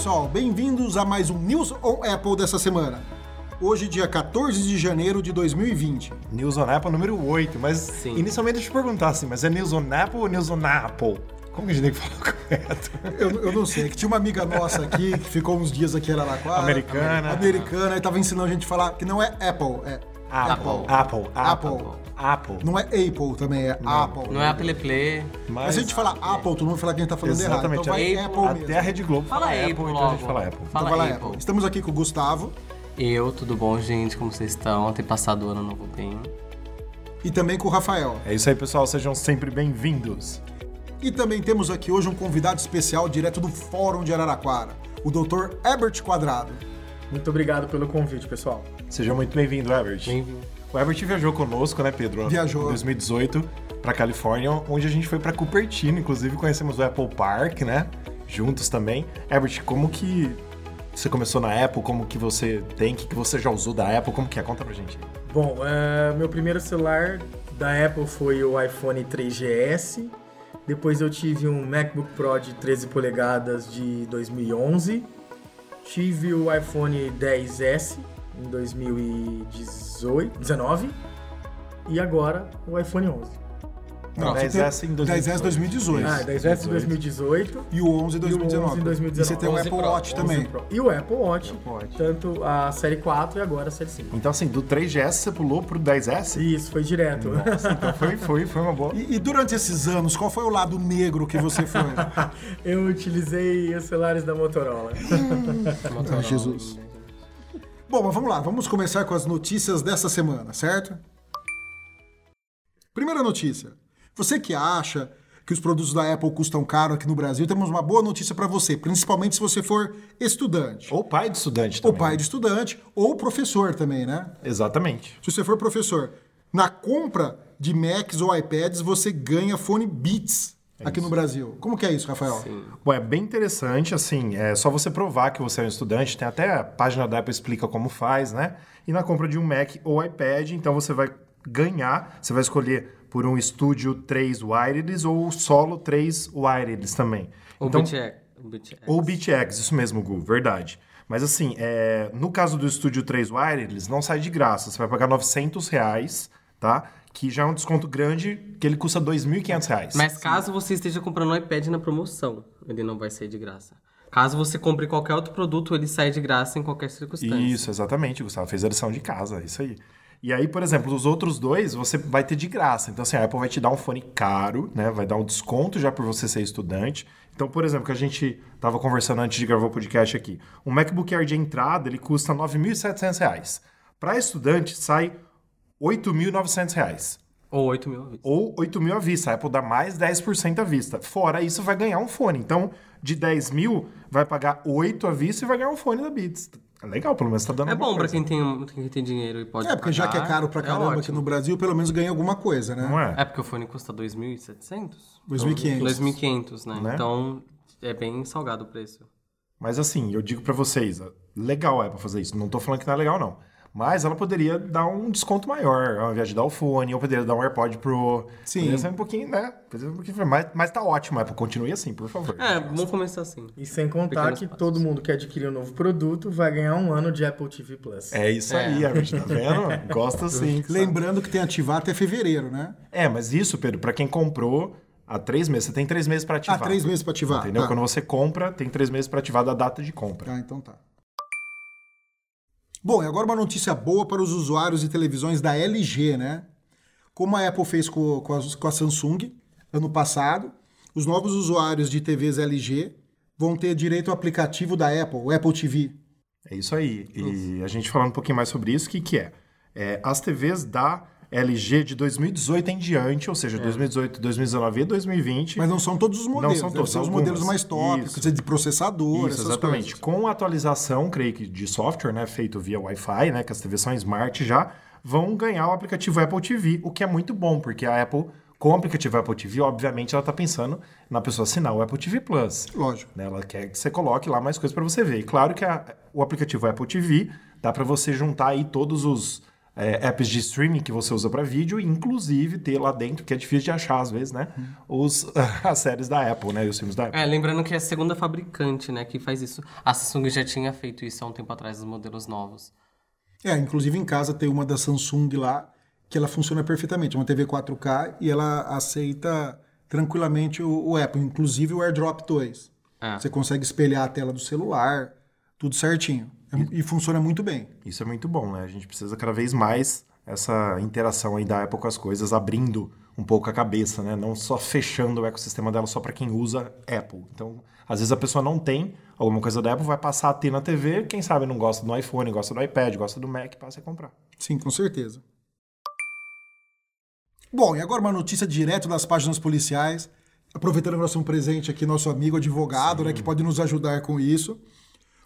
pessoal, bem-vindos a mais um News on Apple dessa semana. Hoje, dia 14 de janeiro de 2020. News on Apple número 8, mas Sim. inicialmente deixa eu te perguntar assim, mas é News on Apple ou News on Apple? Como que a gente tem que falar correto? Eu, eu não sei, que tinha uma amiga nossa aqui que ficou uns dias aqui em Araraquara. Americana. Americana, e tava ensinando a gente a falar que não é Apple, é Apple. Apple. Apple. Apple. Não é Apple também, é Apple. Não é a Peleple. Mas se a gente falar Apple, todo mundo vai falar que a gente tá falando Exatamente. errado. Então vai Apple, Apple mesmo. Até a Rede Globo Fala fala Apple Apple, então a gente fala Apple. Então Fala vai lá, Apple. Apple. Estamos aqui com o Gustavo Eu, tudo bom, gente? Como vocês estão? Tem passado o ano novo bem. e também com o Rafael. É isso aí, pessoal. Sejam sempre bem-vindos. E também temos aqui hoje um convidado especial direto do Fórum de Araraquara, o Dr. Herbert Quadrado. Muito obrigado pelo convite, pessoal. Seja muito bem-vindo, Herbert. Bem-vindo. O Herbert viajou conosco, né, Pedro? Viajou. Em 2018 para Califórnia, onde a gente foi para Cupertino, inclusive conhecemos o Apple Park, né? Juntos também. Herbert, como que você começou na Apple? Como que você tem? O que que você já usou da Apple? Como que é? Conta pra gente. Bom, é, meu primeiro celular da Apple foi o iPhone 3GS. Depois eu tive um MacBook Pro de 13 polegadas de 2011. Tive o iPhone 10S em 2018, 19. E agora o iPhone 11. Não, Não, você 10S tem em 2018. 10S 2018. Ah, 10S em 2018. E o 11 em E o 2019. 11 em 2019. E você tem o 11 Apple Pro, Watch 11 também. Pro. E o Apple Watch, Apple Watch. tanto a série 4 e agora a série 5. Então, assim, do 3GS você pulou pro 10S? Isso, foi direto. Nossa, então foi, foi, foi uma boa. E, e durante esses anos, qual foi o lado negro que você foi? Eu utilizei os celulares da Motorola. Ah, Jesus. Bom, mas vamos lá, vamos começar com as notícias dessa semana, certo? Primeira notícia. Você que acha que os produtos da Apple custam caro aqui no Brasil, temos uma boa notícia para você, principalmente se você for estudante, Ou pai de estudante ou também. pai de estudante, ou professor também, né? Exatamente. Se você for professor, na compra de Macs ou iPads, você ganha fone Beats aqui no Brasil. Como que é isso, Rafael? Bom, é bem interessante, assim, é só você provar que você é um estudante, tem até a página da Apple explica como faz, né? E na compra de um Mac ou iPad, então você vai ganhar, você vai escolher por um Studio 3 Wireless ou o Solo 3 Wireless também. O então, BitX. o BitX. ou BitX, isso mesmo, Gu, verdade. Mas assim, é, no caso do Studio 3 Wireless, não sai de graça, você vai pagar 900 reais, tá? Que já é um desconto grande, que ele custa 2.500 reais. Mas caso você esteja comprando um iPad na promoção, ele não vai sair de graça. Caso você compre qualquer outro produto, ele sai de graça em qualquer circunstância. Isso, exatamente, Gustavo. Fez a lição de casa, é isso aí. E aí, por exemplo, os outros dois você vai ter de graça. Então, assim, a Apple vai te dar um fone caro, né? Vai dar um desconto já por você ser estudante. Então, por exemplo, que a gente tava conversando antes de gravar o podcast aqui. Um MacBook Air de entrada, ele custa 9.700 reais. Para estudante, sai R$ 8.900 reais. Ou 8 mil à vista. Ou 8 mil à vista. A Apple dá mais 10% à vista. Fora isso, vai ganhar um fone. Então, de 10 mil, vai pagar 8 à vista e vai ganhar um fone da Beats. É legal, pelo menos tá dando É bom pra coisa. quem tem, quem tem dinheiro e pode É, porque já que é pagar, caro pra caramba aqui ótimo. no Brasil, pelo menos ganha alguma coisa, né? Não é? É porque o fone custa 2.700? 2.500. 2.500, né? Né? Então é bem salgado o preço. Mas assim, eu digo pra vocês, legal é pra fazer isso. Não tô falando que não é legal, não. Mas ela poderia dar um desconto maior, ao invés de dar o fone, ou poderia dar um AirPod Pro. Sim. Poderia ser um pouquinho, né? Um pouquinho, mas, mas tá ótimo, Apple. Continue assim, por favor. É, vamos começar assim. E sem contar Pequenos que passos. todo mundo que adquirir um novo produto vai ganhar um ano de Apple TV Plus. É isso aí, Herbert, tá vendo? Gosta sim. Lembrando que tem ativar até fevereiro, né? É, mas isso, Pedro, pra quem comprou há três meses, você tem três meses pra Ah, ativar. três meses pra ativar. Entendeu? Tá. Quando você compra, tem três meses pra ativar da data de compra. Ah, então tá. Bom, e agora uma notícia boa para os usuários de televisões da LG, né? Como a Apple fez com, com, a, com a Samsung ano passado, os novos usuários de TVs LG vão ter direito ao aplicativo da Apple, o Apple TV. É isso aí. E a gente falando um pouquinho mais sobre isso, o que, que é? É, As TVs da LG de 2018 em diante, ou seja, 2018, 2019 e 2020. É. Mas não são todos os modelos, são devem todos, ser os modelos mais top, de processador, Isso, exatamente. coisas. Com a atualização, creio que de software, né, feito via Wi-Fi, né, que as TVs são smart já, vão ganhar o aplicativo Apple TV, o que é muito bom, porque a Apple, com o aplicativo Apple TV, obviamente ela está pensando na pessoa assinar o Apple TV Plus. Lógico. né? Ela quer que você coloque lá mais coisas para você ver. E claro que a- o aplicativo Apple TV dá para você juntar aí todos os é, apps de streaming que você usa para vídeo, e inclusive ter lá dentro, que é difícil de achar às vezes, né? Os, as séries da Apple, né? E os filmes da Apple. É, lembrando que é a segunda fabricante, né, que faz isso. A Samsung já tinha feito isso há um tempo atrás, os modelos novos. É, inclusive em casa tem uma da Samsung lá que ela funciona perfeitamente, uma TV 4K e ela aceita tranquilamente o, o Apple, inclusive o AirDrop 2. É. Você consegue espelhar a tela do celular, tudo certinho. É- e funciona muito bem. Isso é muito bom, né? A gente precisa cada vez mais essa interação aí da Apple com as coisas, abrindo um pouco a cabeça, né? Não só fechando o ecossistema dela só para quem usa Apple. Então, às vezes a pessoa não tem alguma coisa da Apple, vai passar a ter na TV, quem sabe não gosta do iPhone, gosta do iPad, gosta do Mac, passa a comprar. Sim, com certeza. Bom, e agora uma notícia direto das páginas policiais. Aproveitando nós somos presente aqui, nosso amigo advogado, né, que pode nos ajudar com isso.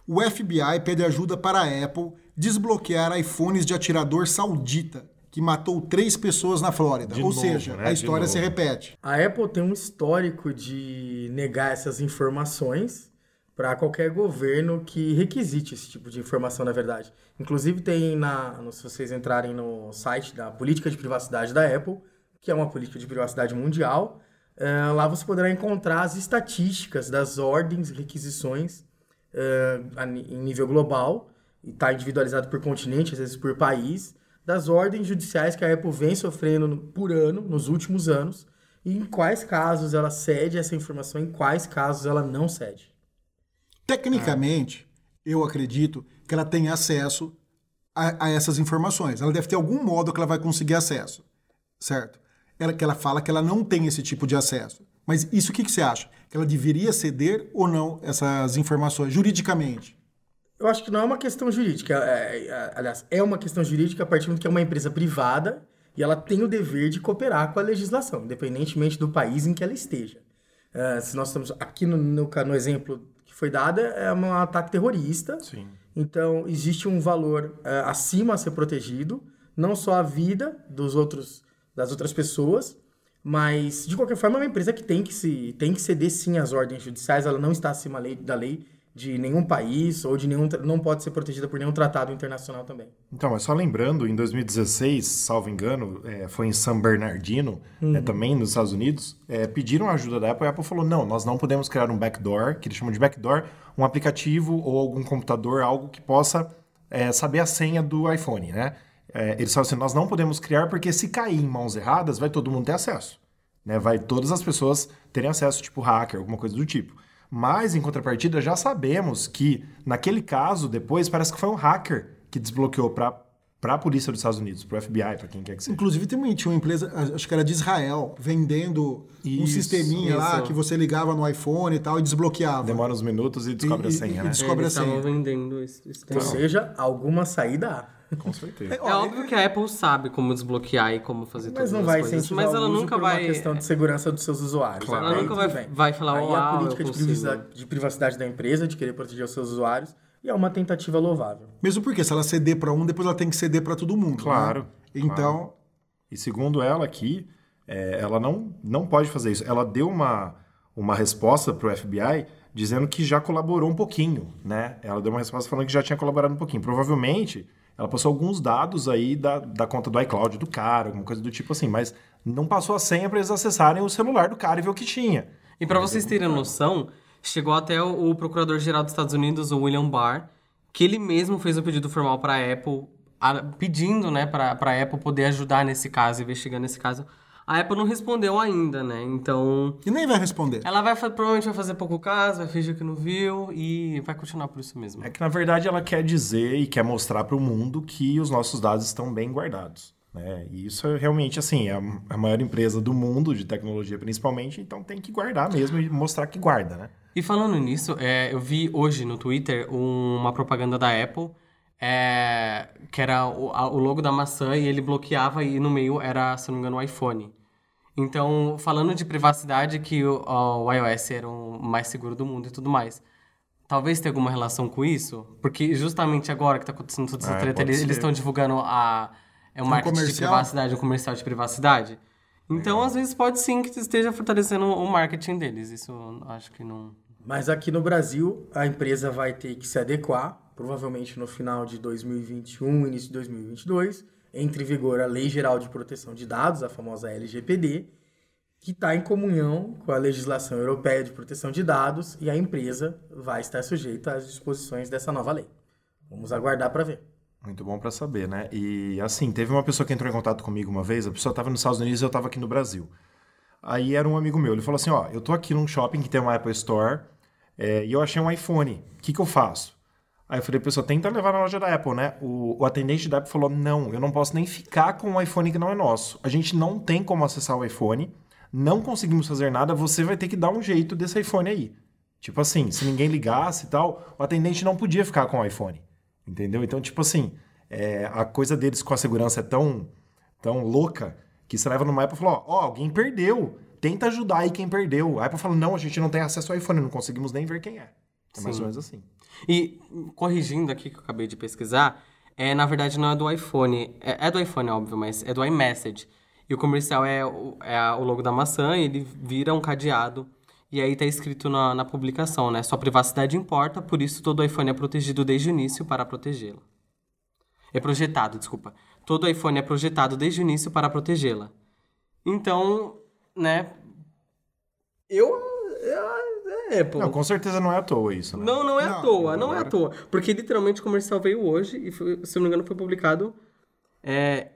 O FBI pede ajuda para a Apple desbloquear iPhones de atirador saudita, que matou três pessoas na Flórida. De Ou novo, seja, né? a história se repete. A Apple tem um histórico de negar essas informações para qualquer governo que requisite esse tipo de informação, na verdade. Inclusive tem na, se vocês entrarem no site da política de privacidade da Apple, que é uma política de privacidade mundial, eh, lá você poderá encontrar as estatísticas das ordens e requisições ni- em nível global, e está individualizado por continente, às vezes por país, das ordens judiciais que a Apple vem sofrendo por ano, nos últimos anos, e em quais casos ela cede essa informação, em quais casos ela não cede. Tecnicamente, eu acredito que ela tem acesso a, a essas informações. Ela deve ter algum modo que ela vai conseguir acesso, certo? Ela, que ela fala que ela não tem esse tipo de acesso. Mas isso o que, que você acha? Ela deveria ceder ou não essas informações, juridicamente? Eu acho que não é uma questão jurídica. é- é- aliás, é uma questão jurídica a partir do que é uma empresa privada e ela tem o dever de cooperar com a legislação, independentemente do país em que ela esteja. É, se nós estamos aqui no, no, no exemplo que foi dado, é um ataque terrorista. Sim. Então, existe um valor é, acima a ser protegido, não só a vida dos outros, das outras pessoas, mas, de qualquer forma, é uma empresa que tem que, se, tem que ceder sim às ordens judiciais, ela não está acima da lei de nenhum país ou de nenhum. não pode ser protegida por nenhum tratado internacional também. Então, mas só lembrando, em 2016, salvo engano, é, foi em San Bernardino, é, também nos Estados Unidos, é, pediram ajuda da Apple e a Apple falou, não, nós não podemos criar um backdoor, que eles chamam de backdoor, um aplicativo ou algum computador, algo que possa é, saber a senha do iPhone, né? É, eles falam assim, nós não podemos criar porque se cair em mãos erradas, vai todo mundo ter acesso. Né? Vai todas as pessoas terem acesso, tipo hacker, alguma coisa do tipo. Mas, em contrapartida, já sabemos que, naquele caso, depois, parece que foi um hacker que desbloqueou para a polícia dos Estados Unidos, para o FBI, para quem quer que seja. Inclusive, tem uma, tinha uma empresa, acho que era de Israel, vendendo um Isso, sisteminha lá isso. que você ligava no iPhone e tal e desbloqueava. Demora uns minutos e descobre E- a e- senha, e né? descobre Eles a senha. estavam vendendo esse, esse Ou seja, alguma saída há. Com certeza. É óbvio que a Apple sabe como desbloquear e como fazer Mas todas não as vai coisas, mas ela o nunca por uma vai questão de segurança dos seus usuários. Claro. ela nunca vai, vai falar, Aí uau, a política eu de privacidade, de privacidade da empresa, de querer proteger os seus usuários, e é uma tentativa louvável. Mesmo porque se ela ceder para um, depois ela tem que ceder para todo mundo. Claro, né? Então, E segundo ela aqui, é, ela não, não pode fazer isso. Ela deu uma, uma resposta para o FBI dizendo que já colaborou um pouquinho, né? Ela deu uma resposta falando que já tinha colaborado um pouquinho. Provavelmente, ela passou alguns dados aí da, da conta do iCloud do cara, alguma coisa do tipo assim, mas não passou a senha para eles acessarem o celular do cara e ver o que tinha. E pra vocês terem noção, chegou até o, o Procurador-Geral dos Estados Unidos, o William Barr, que ele mesmo fez um pedido formal Apple, a- pedindo, né, pra, pra Apple poder ajudar nesse caso, investigando esse caso. A Apple não respondeu ainda, né? Então, e nem vai responder. ela vai provavelmente vai fazer pouco caso, vai fingir que não viu e vai continuar por isso mesmo. É que, na verdade, ela quer dizer e quer mostrar para o mundo que os nossos dados estão bem guardados. Né? E isso é realmente, assim, é a a maior empresa do mundo, de tecnologia principalmente, então tem que guardar mesmo e mostrar que guarda, né? E falando nisso, é, eu vi hoje no Twitter um- uma propaganda da Apple, é, que era o, a- o logo da maçã e ele bloqueava e no meio era, se não me engano, o iPhone. Então, falando de privacidade, que o, o iOS era o mais seguro do mundo e tudo mais. Talvez tenha alguma relação com isso? Porque justamente agora que tá acontecendo toda essa Ah, treta, eles estão divulgando a, é um marketing de comercial? privacidade, um comercial de privacidade. Então, às vezes, pode sim que esteja fortalecendo o marketing deles. Isso eu acho que não... Mas aqui no Brasil, a empresa vai ter que se adequar, provavelmente no final de 2021, início de 2022, entre em vigor a Lei Geral de Proteção de Dados, a famosa LGPD, que está em comunhão com a legislação europeia de proteção de dados e a empresa vai estar sujeita às disposições dessa nova lei. Vamos aguardar para ver. Muito bom para saber, né? E assim, teve uma pessoa que entrou em contato comigo uma vez, a pessoa estava nos Estados Unidos e eu estava aqui no Brasil. Aí era um amigo meu, ele falou assim: Ó, eu tô aqui num shopping que tem uma Apple Store é, e eu achei um iPhone, o que, que eu faço? Aí eu falei, pessoa, tenta levar na loja da Apple, né? O, o, atendente da Apple falou: não, eu não posso nem ficar com um iPhone que não é nosso. A gente não tem como acessar o iPhone, não conseguimos fazer nada, você vai ter que dar um jeito desse iPhone aí. Tipo assim, se ninguém ligasse e tal, o atendente não podia ficar com o iPhone. Entendeu? Então, tipo assim, é, a coisa deles com a segurança é tão, tão louca que você leva numa Apple e fala: ó, oh, alguém perdeu. Tenta ajudar aí quem perdeu. A Apple fala: não, a gente não tem acesso ao iPhone, não conseguimos nem ver quem é. É mais ou menos assim. E corrigindo aqui que eu acabei de pesquisar, é, na verdade não é do iPhone. É, é do iPhone, óbvio, mas é do iMessage. E o comercial é, o, é o logo da maçã, ele vira um cadeado. E aí tá escrito na, na publicação, né? Sua privacidade importa, por isso todo iPhone é protegido desde o início para protegê-la. É projetado, desculpa. Todo iPhone é projetado desde o início para protegê-la. Então, né? Eu é, pô. Não, com certeza não é à toa isso, né? Não, não é não, à toa, não agora... é à toa. Porque literalmente o comercial veio hoje e, foi, se não me engano, foi publicado é,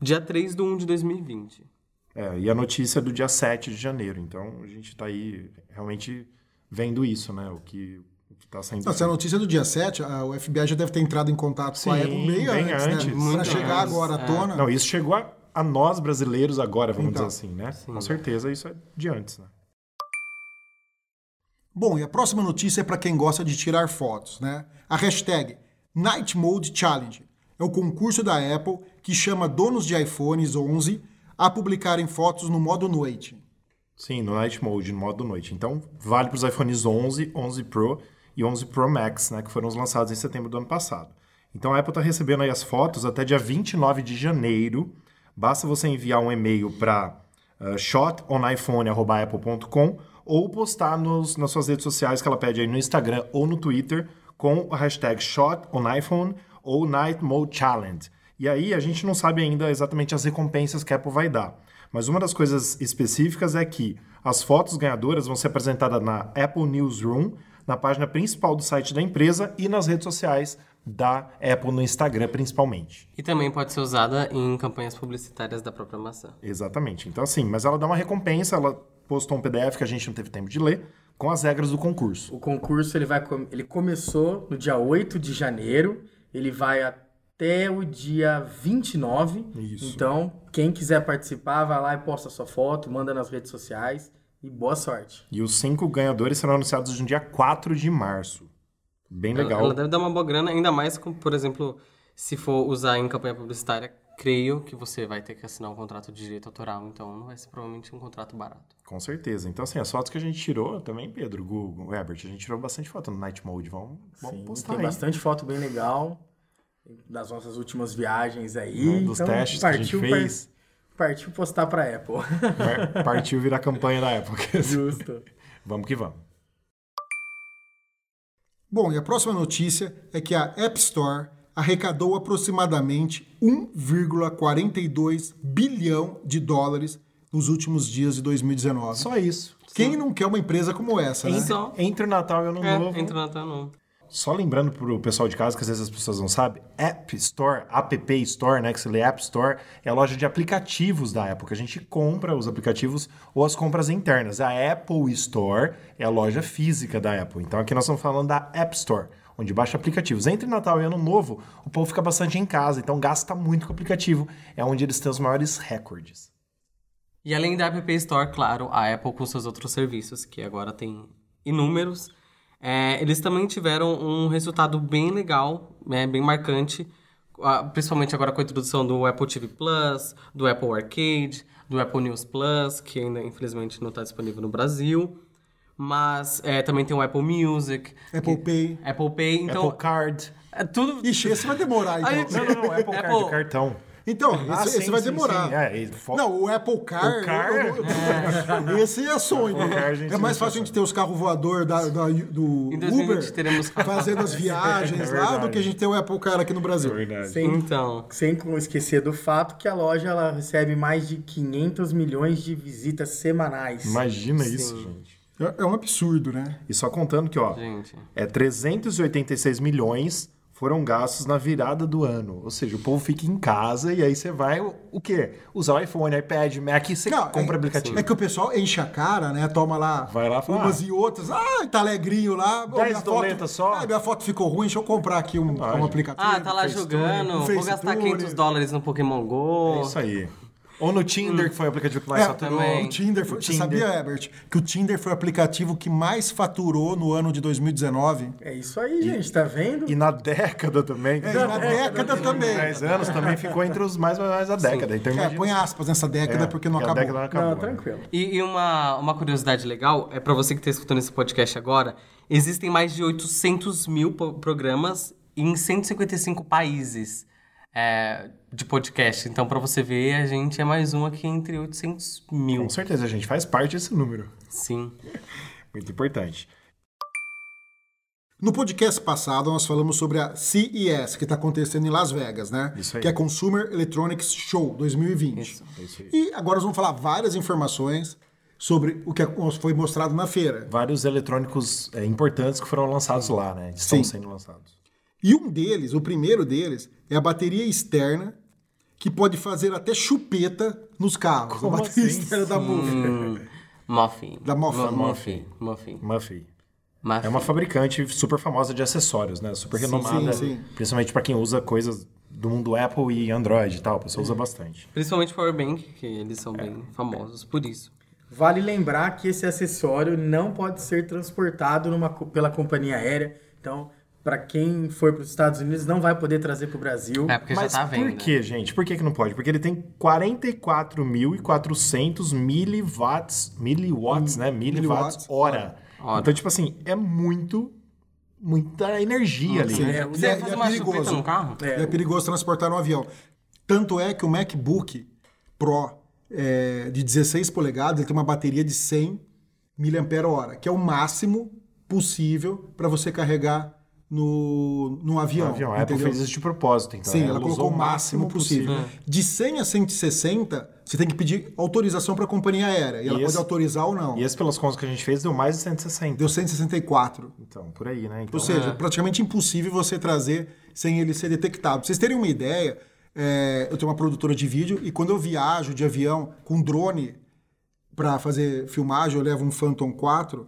dia 3 de 1 de 2020. É, e a notícia é do dia 7 de janeiro. Então a gente tá aí realmente vendo isso, né? O que, o que tá saindo. Não, se a notícia é do dia 7, a, o FBI já deve ter entrado em contato Sim, com a Apple meio bem antes, antes né? Para chegar agora à é. tona. Não, isso chegou a, a, nós brasileiros agora, vamos então, dizer assim, né? Sim, com certeza isso é de antes, né? Bom, e a próxima notícia é para quem gosta de tirar fotos, né? A hashtag Night Mode Challenge é o concurso da Apple que chama donos de iPhones 11 a publicarem fotos no modo noite. Sim, no Night Mode, no modo noite. Então, vale para os iPhones 11, 11 Pro e 11 Pro Max, né, que foram lançados em setembro do ano passado. Então, a Apple está recebendo aí as fotos até dia 29 de janeiro. Basta você enviar um e-mail para uh, eh, shotonIphone.apple.com ou postar nos, nas suas redes sociais que ela pede aí no Instagram ou no Twitter com a hashtag Shot on iPhone ou Night Mode Challenge. E aí a gente não sabe ainda exatamente as recompensas que a Apple vai dar. Mas uma das coisas específicas é que as fotos ganhadoras vão ser apresentadas na Apple Newsroom, na página principal do site da empresa e nas redes sociais da Apple no Instagram, principalmente. E também pode ser usada em campanhas publicitárias da própria maçã. Exatamente. Então, assim, mas ela dá uma recompensa, ela postou um PDF que a gente não teve tempo de ler, com as regras do concurso. O concurso ele vai ele começou no dia 8 de janeiro, ele vai até o dia 29. Isso. Então, quem quiser participar, vai lá e posta sua foto, manda nas redes sociais e boa sorte. E os cinco ganhadores serão anunciados no dia 4 de março. Bem legal. Ela, ela deve dar uma boa grana, ainda mais, com, por exemplo, se for usar em campanha publicitária creio que você vai ter que assinar um contrato de direito autoral, então não vai ser provavelmente um contrato barato. Com certeza. Então, assim, as fotos que a gente tirou também, Pedro, Google, Herbert, a gente tirou bastante foto no Night Mode. Vamos, vamos Sim, postar tem aí. bastante foto bem legal das nossas últimas viagens aí. Um dos então, testes que a gente fez. Partiu postar para Apple. Partiu virar campanha da Apple. Justo. vamos que vamos. Bom, e a próxima notícia é que a App Store arrecadou aproximadamente 1,42 bilhão de dólares nos últimos dias de 2019. Só isso. Quem não quer uma empresa como essa, né? Só. Entre o Natal e o Ano é, Novo. Entre o Natal e o Ano Novo. Só lembrando para o pessoal de casa, que às vezes as pessoas não sabem, App Store, App Store, né, que se lê App Store, é a loja de aplicativos da Apple, que a gente compra os aplicativos ou as compras internas. A Apple Store é a loja física da Apple. Então aqui nós estamos falando da App Store onde baixa aplicativos. Entre Natal e Ano Novo, o povo fica bastante em casa, então gasta muito com o aplicativo. É onde eles têm os maiores recordes. E além da App Store, claro, a Apple com seus outros serviços, que agora tem inúmeros, é, eles também tiveram um resultado bem legal, né, bem marcante, principalmente agora com a introdução do Apple TV Plus, do Apple Arcade, do Apple News Plus, que ainda infelizmente não está disponível no Brasil. Mas é, também tem o Apple Music. Apple que, Pay. Apple Pay. Então, Apple Card. É tudo... Ixi, esse vai demorar, então. Gente... Não, não, não. Apple, Apple... Card, cartão. Então, Ah, esse, sim, esse vai sim, demorar. sim. É, fo- Não, o Apple Car. O Car- eu- eu- Esse é sonho. O Car a gente é mais fácil a gente ter os carros voadores da, da- do Em 2020 Uber teremos fazendo as viagens É lá do que a gente ter o Apple Car aqui no Brasil. Verdade. Sem, Então, sem esquecer do fato que a loja ela recebe mais de 500 milhões de visitas semanais. Imagina isso, gente. É, é um absurdo, né? E só contando que, ó, gente. é 386 milhões foram gastos na virada do ano. Ou seja, o povo fica em casa e aí você vai, o, o quê? Usar o iPhone, iPad, Mac e você Não, compra é, aplicativo. É que o pessoal enche a cara, né? Toma lá Vai lá falar. umas e outras. Ah, tá alegrinho lá. Ô, Dez minha doletas foto, só. Ah, minha foto ficou ruim, deixa eu comprar aqui um, um aplicativo. Ah, tá lá jogando, vou gastar Tune. 500 dólares no Pokémon GO. É isso aí. Ou no Tinder, que foi o aplicativo que mais É, faturou. também. o Tinder, foi, O você Tinder. sabia, Herbert, que o Tinder foi o aplicativo que mais faturou no ano de 2019? É isso aí, gente, tá vendo? E na década também. É, e na década também. 10 anos também ficou entre os mais mais da década. Então, É, põe aspas nessa década É, porque não acabou. década não acabou. Não, né? tranquilo. E, e uma, uma curiosidade legal, é pra você que tá escutando esse podcast agora, existem mais de 800 mil programas em 155 países é, de podcast. Então, pra você ver, a gente é mais um aqui entre 800 mil. Com certeza, a gente faz parte desse número. Sim. Muito importante. No podcast passado, nós falamos sobre a CES, que está acontecendo em Las Vegas, né? Isso aí. Que é Consumer Electronics Show 2020. Isso. É isso aí. E agora nós vamos falar várias informações sobre o que foi mostrado na feira. Vários eletrônicos é, importantes que foram lançados lá, né? Estão Sim. sendo lançados. E um deles, o primeiro deles, é a bateria externa, que pode fazer até chupeta nos carros. Como a bateria assim? externa da Muffin. Hum, Muffin. Da Muffin. Mu- Muffin. Muffin. Muffy. Muffin. É uma fabricante super famosa de acessórios, né? Super renomada. sim, sim. Principalmente para quem usa coisas do mundo Apple e Android e tal. A pessoa usa bastante. Principalmente Powerbank, que eles são bem famosos por isso. Vale lembrar que esse acessório não pode ser transportado numa pela companhia aérea. Então, para quem for para os Estados Unidos, não vai poder trazer para o Brasil. É, porque Mas já tá vendo. por que, gente? Por que, que não pode? Porque ele tem 44.400 miliwatts, miliwatts, né? Miliwatts hora. Hora. Então, tipo assim, é muito, muita energia ali. Sim. né? É, E você é- e é perigoso. no carro? E é perigoso transportar no avião. Tanto é que o MacBook Pro é, de 16 polegadas ele tem uma bateria de 100 mAh, que é o máximo possível para você carregar no, no avião. No avião. A Apple fez isso de propósito, então. Sim, ela, usou colocou o máximo possível. De 100 a 160, você tem que pedir autorização para a companhia aérea. E ela E esse- pode autorizar ou não. E esse, pelas contas que a gente fez, deu mais de 160. Deu 164. Então, por aí, né? Então, Ou seja, praticamente impossível você trazer sem ele ser detectado. Pra vocês terem uma ideia, é, eu tenho uma produtora de vídeo e quando eu viajo de avião com drone para fazer filmagem, eu levo um Phantom 4.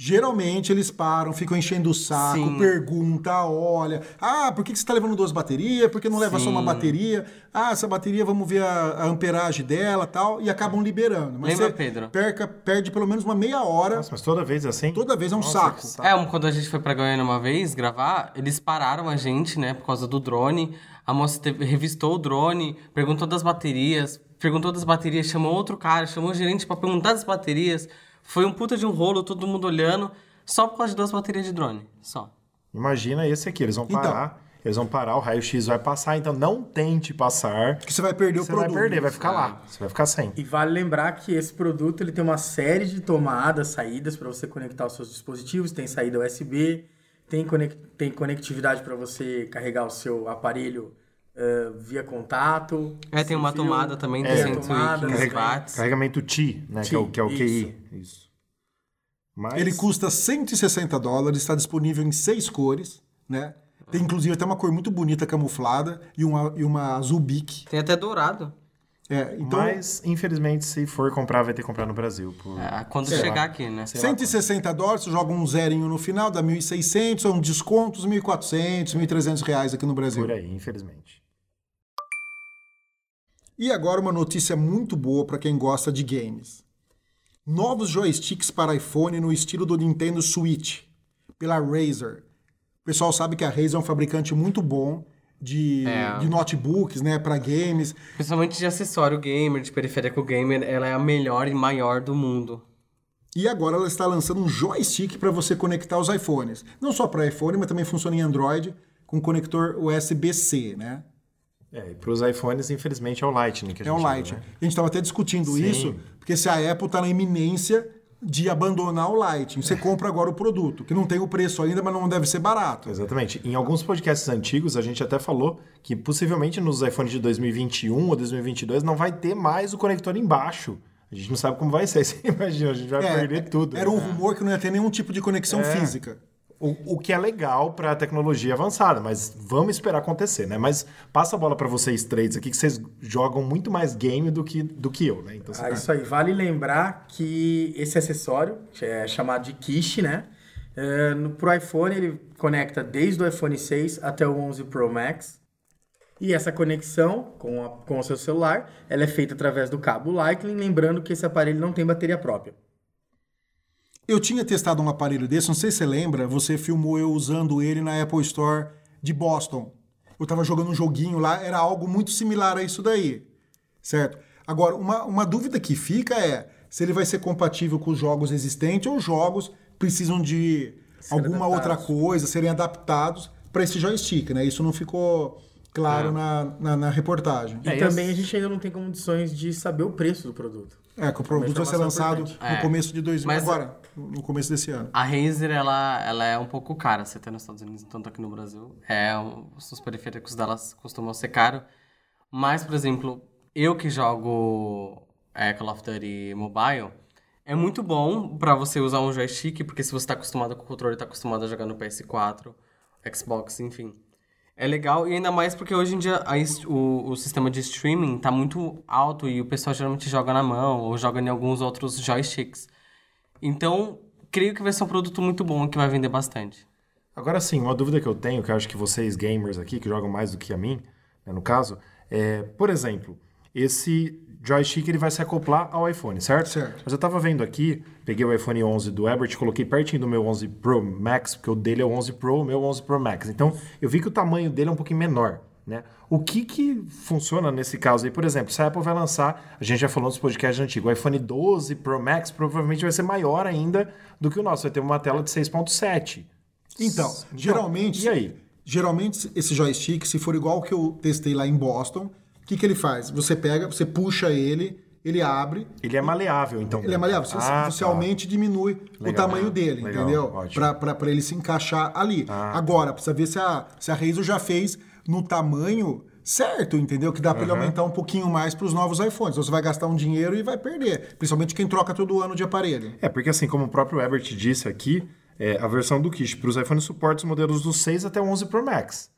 Geralmente eles param, ficam enchendo o saco, Sim. pergunta, olha, ah, por que você está levando duas baterias? Por que não leva só uma Sim. bateria? Ah, essa bateria, vamos ver a, a amperagem dela tal, e acabam liberando. Mas Lembra, você Pedro? Perca, perde pelo menos uma meia hora, Nossa, mas toda vez é assim? toda vez é um Nossa, saco. saco. É, um- quando a gente foi pra Goiânia uma vez gravar, eles pararam a gente, né, por causa do drone. A moça teve- revistou o drone, perguntou das baterias, perguntou das baterias, chamou outro cara, chamou o gerente pra perguntar das baterias. Foi um puta de um rolo, todo mundo olhando, só por causa de duas baterias de drone, só. Imagina esse aqui, eles vão Então. parar, eles vão parar, o raio-x vai passar, então não tente passar, Que você vai perder o você vai produto. perder, vai ficar lá, você vai ficar sem. E vale lembrar que esse produto ele tem uma série de tomadas, saídas para você conectar os seus dispositivos. Tem saída USB, tem, conec- tem conectividade para você carregar o seu aparelho eh, via contato. É, tem uma fio. tomada também de É, 115 tomada, Carrega- watts. Carregamento TI, né? que, é o, que é o QI. Isso. Mas, Ele custa 160 dólares, está disponível em seis cores, né? Tem inclusive até uma cor muito bonita camuflada e uma, e uma azul bique. Tem até dourado. É, então, mas, infelizmente, se for comprar, vai ter que comprar no Brasil. Por... É, quando sei lá. chegar aqui, né? sei lá 160 dólares, você joga um zerinho no final, dá 1.600, são descontos, 1.400, 1.300 reais aqui no Brasil. Por aí, infelizmente. E agora uma notícia muito boa para quem gosta de games. Novos joysticks para iPhone no estilo do Nintendo Switch, pela Razer. O pessoal sabe que a Razer é um fabricante muito bom de, É. de notebooks, né, para games. Principalmente de acessório gamer, de periférico gamer, ela é a melhor e maior do mundo. E agora ela está lançando um joystick para você conectar os iPhones. Não só para iPhone, mas também funciona em Android com conector USB-C, né? É, e para os iPhones, infelizmente, é o Lightning que a É gente um usa, né? A gente estava até discutindo Sim. isso, porque se a Apple está na iminência de abandonar o Lightning, você compra agora o produto, que não tem o preço ainda, mas não deve ser barato. Exatamente. Em alguns podcasts antigos, a gente até falou que possivelmente nos iPhones de 2021 ou 2022 não vai ter mais o conector embaixo. A gente não sabe como vai ser. Você imagina, a gente vai É, perder tudo. Era um rumor que não ia ter nenhum tipo de conexão É. física. O, o que é legal para a tecnologia avançada, mas vamos esperar acontecer, né? Mas passa a bola para vocês três aqui, que vocês jogam muito mais game do que, do que eu, né? Então, Ah, isso aí. Vale lembrar que esse acessório, que é chamado de Kish, né? É, no, pro iPhone, ele conecta desde o iPhone 6 até o 11 Pro Max. E essa conexão com, a- com o seu celular, ela é feita através do cabo Lightning, lembrando que esse aparelho não tem bateria própria. Eu tinha testado um aparelho desse, não sei se você lembra, você filmou eu usando ele na Apple Store de Boston. Eu estava jogando um joguinho lá, era algo muito similar a isso daí, certo? Agora, uma, uma dúvida que fica é se ele vai ser compatível com os jogos existentes ou os jogos precisam de alguma outra adaptados. coisa, serem adaptados para esse joystick, né? Isso não ficou claro na, na, na reportagem. E É, também esse- a gente ainda não tem condições de saber o preço do produto. É, que o produto vai ser lançado importante. no É. começo de 2000, Mas- agora, no começo desse ano. A Razer, ela, ela é um pouco cara, você tem nos Estados Unidos, tanto aqui no Brasil. É, os periféricos delas costumam ser caros. Mas, por exemplo, eu que jogo é, Call of Duty Mobile, é muito bom pra você usar um joystick, porque se você tá acostumado com o controle, tá acostumado a jogar no PS4, Xbox, enfim. É legal, e ainda mais porque hoje em dia a o, o sistema de streaming tá muito alto e o pessoal geralmente joga na mão ou joga em alguns outros joysticks. Então, creio que vai ser um produto muito bom que vai vender bastante. Agora sim, uma dúvida que eu tenho, que eu acho que vocês gamers aqui, que jogam mais do que a mim, né, no caso, é, por exemplo, esse joystick ele vai se acoplar ao iPhone, certo? Certo. Mas eu tava vendo aqui, peguei o iPhone 11 do Ebert, coloquei pertinho do meu 11 Pro Max, porque o dele é o 11 Pro, o meu 11 Pro Max. Então, eu vi que o tamanho dele é um pouquinho menor, né? O que que funciona nesse caso aí? Por exemplo, se a Apple vai lançar, a gente já falou nos podcasts antigos, o iPhone 12 Pro Max provavelmente vai ser maior ainda do que o nosso, vai ter uma tela de 6.7. Então, geralmente. e aí? Geralmente, esse joystick, se for igual ao que eu testei lá em Boston, que, que ele faz? Você pega, você puxa ele, ele abre, Ele é maleável, então. ele é maleável. Você, Ah, você tá. aumenta e diminui o Legal. tamanho dele, Legal, entendeu? Ah, Para ele se encaixar ali. Agora, precisa ver se a, se a Razer já fez no tamanho certo, entendeu? Que dá para ele aumentar um pouquinho mais para os novos iPhones. Então, você vai gastar um dinheiro e vai perder. Principalmente quem troca todo ano de aparelho. É, porque assim, como o próprio Ebert disse aqui, é, a versão do Kish para os iPhones suporta os modelos do 6 até o 11 Pro Max.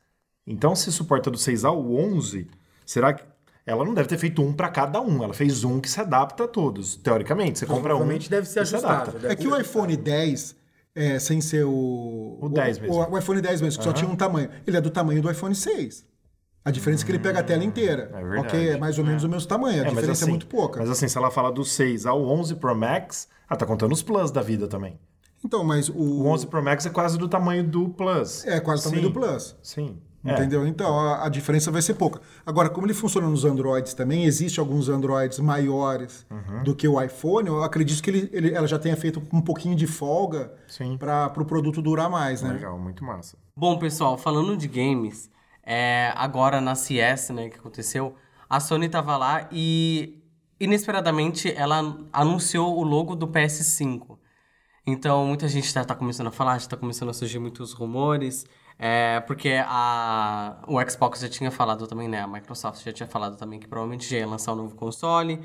Então, se suporta do 6 ao 11, será que... Ela não deve ter feito um para cada um. Ela fez um que se adapta a todos. Teoricamente, você compra um. Deve ser e se deve É que o iPhone 10, é, sem ser o. O 10 mesmo. O, o iPhone 10 mesmo, que só tinha um tamanho. Ele é do tamanho do iPhone 6. A diferença é que ele pega a tela inteira. é verdade. ok? É mais ou menos o mesmo tamanho. A É, diferença assim- é muito pouca. Mas assim, se ela fala do 6 ao 11 Pro Max, ela tá contando os Plus da vida também. Então, mas o. O 11 Pro Max é quase do tamanho do Plus. É quase o tamanho do Plus. Sim. É. Entendeu? Então, a, a diferença vai ser pouca. Agora, como ele funciona nos Androids também, existe alguns Androids maiores Uhum. do que o iPhone, eu acredito que ele, ele- ela já tenha feito um pouquinho de folga para o pro produto durar mais, né? Legal, muito massa. Bom, pessoal, falando de games, é, agora na CS, né, que aconteceu, a Sony tava lá e inesperadamente ela anunciou o logo do PS5. Então muita gente já tá começando a falar, já tá começando a surgir muitos rumores, é, porque a, o Xbox já tinha falado também, né, a Microsoft já tinha falado também que provavelmente já ia lançar um novo console.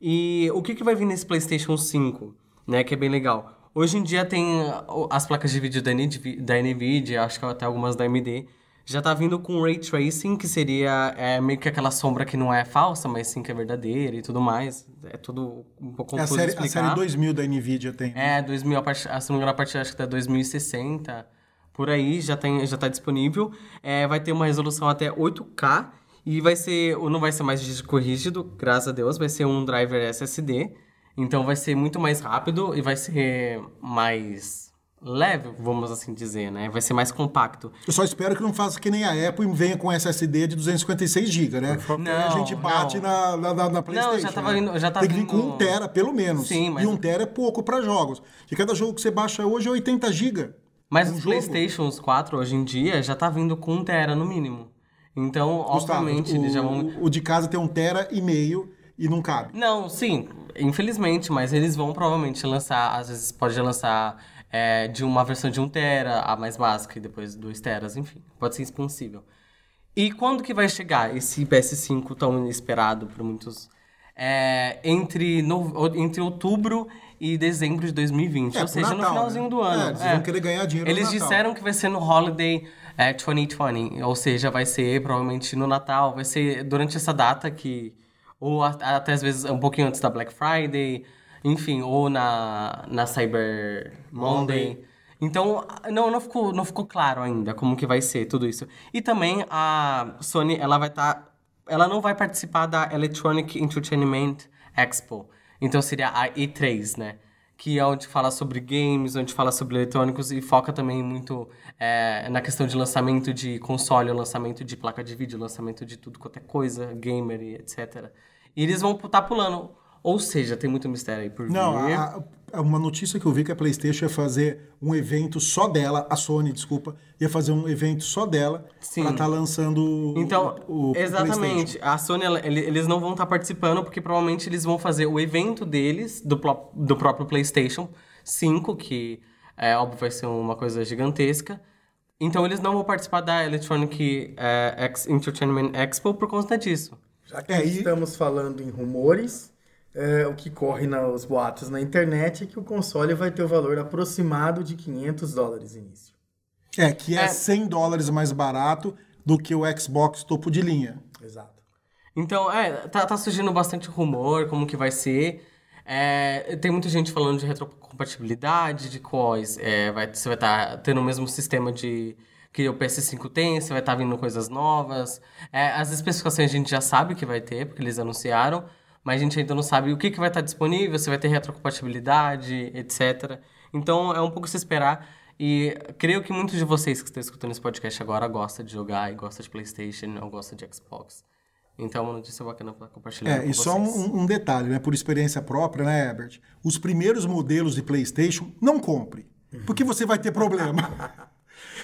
E o que, que vai vir nesse PlayStation 5, né, que é bem legal. Hoje em dia tem as placas de vídeo da NVIDIA, da NVIDIA acho que até algumas da AMD, já tá vindo com Ray Tracing, que seria é, meio que aquela sombra que não é falsa, mas sim que é verdadeira e tudo mais. É tudo um pouco É a confuso série, de a explicar. série 2000 da NVIDIA tem. É, 2000, a partir, se não me engano, a partir acho que da 2060, por aí, já, tem, já tá disponível. É, vai ter uma resolução até 8K e vai ser, não vai ser mais disco rígido, graças a Deus, vai ser um driver SSD. Então vai ser muito mais rápido e vai ser mais leve, vamos assim dizer, né? Vai ser mais compacto. Eu só espero que não faça que nem a Apple e venha com SSD de 256 GB, né? Aí a Não, gente bate não. na, na, na, PlayStation. já tava né? já tá Tem que vir com vindo- 1 tera, pelo menos. Sim, mas- E 1 tera é pouco para jogos. E cada jogo que você baixa hoje é 80 GB. Mas Um os jogo. PlayStations 4 hoje em dia já tá vindo com 1 tera no mínimo. Então, Gustavo, obviamente, o, eles já vão. o de casa tem um tera e meio e não cabe. Não, sim, infelizmente, mas eles vão provavelmente lançar, às vezes pode lançar é, de uma versão de 1 tera, a mais básica, e depois 2 teras, enfim, pode ser expansível. E quando que vai chegar esse PS5 tão esperado por muitos? É, entre, no, entre outubro e dezembro de 2020, É, ou seja, no Natal, finalzinho né? do ano. É, eles vão querer ganhar dinheiro no Eles disseram que vai ser no Holiday é, 2020, ou seja, vai ser provavelmente no Natal, vai ser durante essa data que ou até às vezes um pouquinho antes da Black Friday, enfim, ou na, na Cyber Monday. Então, não, não, ficou, não ficou claro ainda como que vai ser tudo isso. E também a Sony, ela vai estar... ela não vai participar da Electronic Entertainment Expo. Então seria a E3, né? Que é onde fala sobre games, onde fala sobre eletrônicos e foca também muito é, na questão de lançamento de console, lançamento de placa de vídeo, lançamento de tudo quanto é coisa, gamer e etc. E eles vão estar pulando. Ou seja, tem muito mistério aí por Não, vir. a- uma notícia que eu vi que a PlayStation ia fazer um evento só dela, a Sony, desculpa, ia fazer um evento só dela pra estar lançando Então, o, o exatamente. A Sony, ela- ele- eles não vão estar participando porque provavelmente eles vão fazer o evento deles, do, do próprio PlayStation 5, que é óbvio vai ser uma coisa gigantesca. Então, eles não vão participar da Electronic Ex- Entertainment Expo por conta disso. Já que É, e- estamos falando em rumores, é, o que corre nos boatos na internet é que o console vai ter o valor aproximado de 500 dólares início. É, que é, É. 100 dólares mais barato do que o Xbox topo de linha. Exato. Então, é, tá, tá surgindo bastante rumor, como que vai ser. É, tem muita gente falando de retrocompatibilidade, de quais é, vai, você vai estar tendo o mesmo sistema de que o PS5 tem, você vai estar vindo coisas novas. É, as especificações a gente já sabe que vai ter, porque eles anunciaram, mas a gente ainda não sabe o que, que vai estar disponível, se vai ter retrocompatibilidade, etc. Então, é um pouco se esperar. E creio que muitos de vocês que estão escutando esse podcast agora gostam de jogar e gostam de PlayStation ou gostam de Xbox. Então é uma notícia bacana para compartilhar É, com e só vocês. um, um detalhe, né? Por experiência própria, né, Herbert? Os primeiros modelos de PlayStation, não compre. Porque você vai ter problema.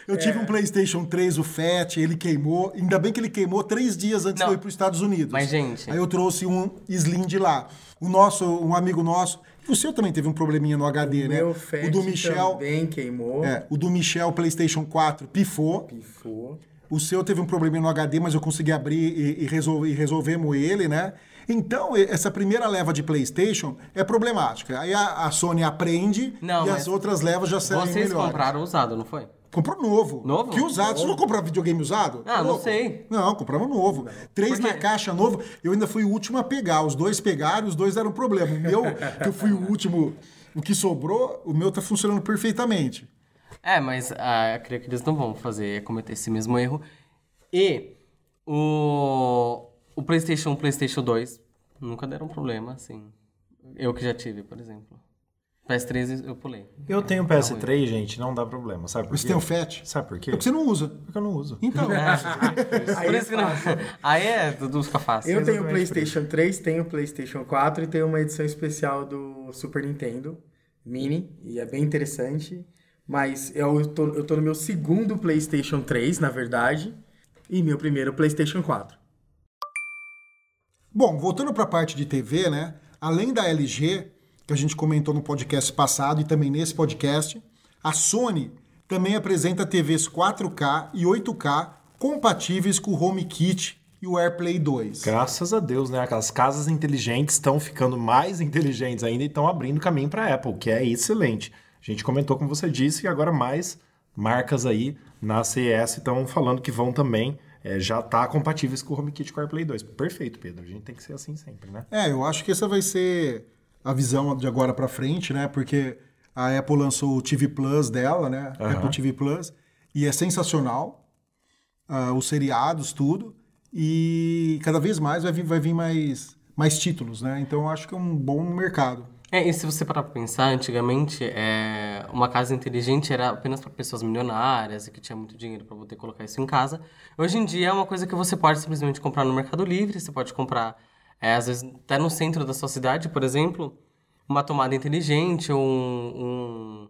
Eu É. tive um PlayStation 3, o Fat, ele queimou. Ainda bem que ele queimou três dias antes Não. de eu ir para os Estados Unidos. Mas, gente- Aí eu trouxe um Slim de lá. O nosso, um amigo nosso. O seu também teve um probleminha no HD, né? Meu o do Michel. também queimou, É, o do Michel PlayStation 4 pifou. pifou. O seu teve um probleminha no HD, mas eu consegui abrir e, e, resolver, e resolvemos ele, né? Então, essa primeira leva de PlayStation é problemática. Aí a, a Sony aprende Não, e as outras levas já Vocês melhores. compraram usado, não foi? Comprou novo. Novo? Que usado? Você não comprava videogame usado? Ah, não sei. Não, compramos novo. Três na caixa novo. Eu ainda fui o último a pegar. Os dois pegaram, os dois deram problema. O meu, que eu fui o último, o que sobrou, o meu tá funcionando perfeitamente. É, mas ah, eu creio que eles não vão fazer, cometer esse mesmo erro. E o, o PlayStation 1 PlayStation 2 nunca deram problema, assim. Eu que já tive, por exemplo. PS3 eu pulei. Eu tenho PS3, gente, não dá problema. Sabe por Você quê? tem o FAT? Sabe por quê? É porque você não usa. Porque eu não uso. Então, Por isso que não... Aí é, tudo fica fácil. Eu tenho o PlayStation 3, tenho o PlayStation 4 e tenho uma edição especial do Super Nintendo Mini, e é bem interessante. Mas eu tô, eu tô no meu segundo PlayStation 3, na verdade, e meu primeiro PlayStation 4. Bom, voltando para a parte de TV, né? Além da LG, que a gente comentou no podcast passado e também nesse podcast, a Sony também apresenta TVs 4K e 8K compatíveis com o HomeKit e o AirPlay 2. Graças a Deus, né? Aquelas casas inteligentes estão ficando mais inteligentes ainda e estão abrindo caminho para a Apple, que é excelente. A gente comentou, como você disse, e agora mais marcas aí na CES estão falando que vão também é, já tá compatíveis com o HomeKit e com o AirPlay 2. Perfeito, Pedro. A gente tem que ser assim sempre, né? É, eu acho que essa vai ser a visão de agora para frente, né? Porque a Apple lançou o TV Plus dela, né? Aham. Apple TV Plus, e é sensacional. Ah, os seriados, tudo. E cada vez mais vai vir, vai vir mais, mais títulos, né? Então eu acho que é um bom mercado. É, e se você parar pra pensar, antigamente, é, uma casa inteligente era apenas para pessoas milionárias e que tinha muito dinheiro para poder colocar isso em casa. Hoje em dia é uma coisa que você pode simplesmente comprar no Mercado Livre, você pode comprar, é, às vezes, até no centro da sua cidade, por exemplo, uma tomada inteligente ou um, um,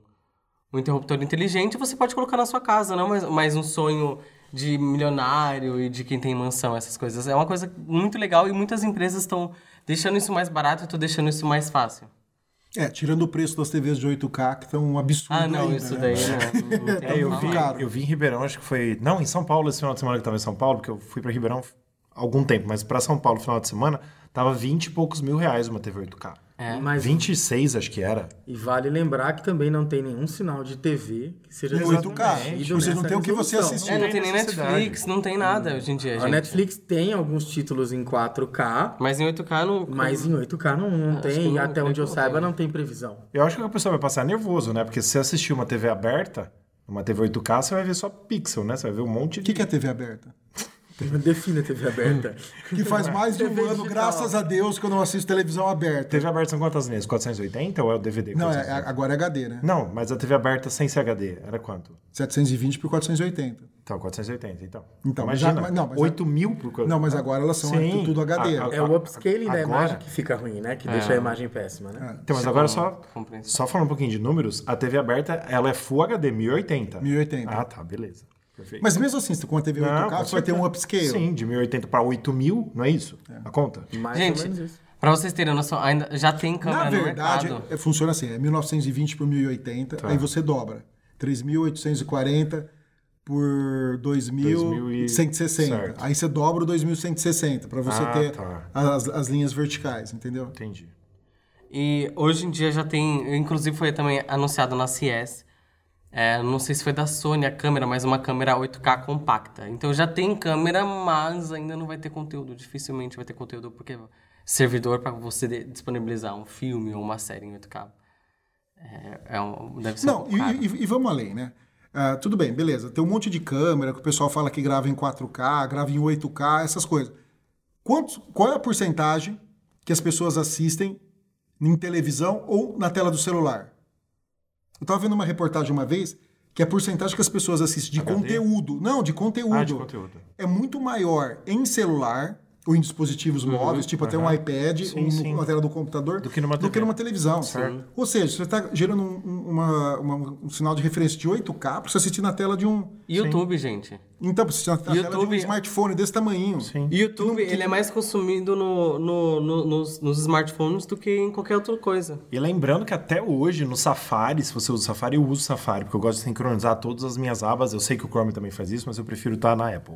um interruptor inteligente, você pode colocar na sua casa, não é mais, mais um sonho de milionário e de quem tem mansão, essas coisas. É uma coisa muito legal e muitas empresas estão deixando isso mais barato e estão deixando isso mais fácil. É, tirando o preço das TVs de 8K, que estão um absurdo Ah, não, ainda, isso né? daí não. não tem É, eu vi, caro. eu vi em Ribeirão, acho que foi. Não, em São Paulo, esse final de semana que eu tava em São Paulo, porque eu fui pra Ribeirão há algum tempo, mas pra São Paulo, final de semana, tava 20 e poucos mil reais uma TV 8K. É. Mas 26, acho que era. E vale lembrar que também não tem nenhum sinal de TV que seja Em 8K. transmitido Vocês não nessa têm o que você assistir. É, não tem tem nem. Netflix, não tem nada hoje em dia, A gente. Netflix tem alguns títulos em 4K, Mas em 8K não. mas em 8K não, não tem, não, até onde eu não saiba tem. não tem previsão. Eu acho que a pessoa vai passar nervoso, né? Porque se você assistir uma TV aberta, uma TV 8K, você vai ver só pixel, né? Você vai ver um monte O de. que, que é TV aberta? Defina a TV aberta. Que faz mais de um TV ano, digital. graças a Deus, que eu não assisto televisão aberta. TV aberta são quantas linhas? 480 ou é o DVD? Não, é, 480? agora é HD, né? Não, mas a TV aberta sem ser HD, era quanto? 720 por 480. Então, 480, então. Então, mas já- Imagina, mas não, mas 8 mil por... Não, mas agora elas são Sim. tudo HD. A- a- É o upscaling da Agora- imagem que fica ruim, né? Que deixa a imagem péssima, né? Então, mas agora só, só falando um pouquinho de números, a TV aberta, ela é Full HD, 1080. 1080. Ah, tá, beleza. Perfeito. Mas mesmo assim, se com a TV 8K, Não, com você vai ter um upscale. Sim, de 1080 para 8000, não é isso? A conta? Mais Gente, ou menos isso. pra vocês terem noção, ainda já tem câmera Na verdade, é- funciona assim: é 1920 por 1080, Tá. aí você dobra. 3.840 por 2.160. Certo. Aí você dobra o 2.160 para você Ah, ter tá. as, as linhas verticais, entendeu? Entendi. E hoje em dia já tem, inclusive foi também anunciado na CS, é, não sei se foi da Sony a câmera, mas uma câmera 8K compacta. Então já tem câmera, mas ainda não vai ter conteúdo. Dificilmente vai ter conteúdo, porque servidor para você disponibilizar um filme ou uma série em 8K é, é um, deve ser um Não, pouco e, e- e vamos além, né? Ah, tudo bem, beleza. Tem um monte de câmera que o pessoal fala que grava em 4K, grava em 8K, essas coisas. Quantos, qual é a porcentagem que as pessoas assistem em televisão ou na tela do celular? Eu estava vendo uma reportagem uma vez que a porcentagem que as pessoas assistem de HD? conteúdo, não, de conteúdo, Ah, de conteúdo. é muito maior em celular ou em dispositivos móveis, tipo até um iPad Uhum, Sim, ou sim. na tela do computador, Do que numa TV. televisão. Certo. Ou seja, você está gerando um, um- uma- uma- um sinal de referência de 8K para você assistir na tela de um. YouTube, gente. Então, para assistir na, na tela de um YouTube- smartphone desse tamanho. Sim. YouTube, ele é mais consumido no, no- no- nos, nos smartphones do que em qualquer outra coisa. E lembrando que até hoje no Safari, se você usa o Safari, eu uso o Safari, porque eu gosto de sincronizar todas as minhas abas. Eu sei que o Chrome também faz isso, mas eu prefiro estar na Apple.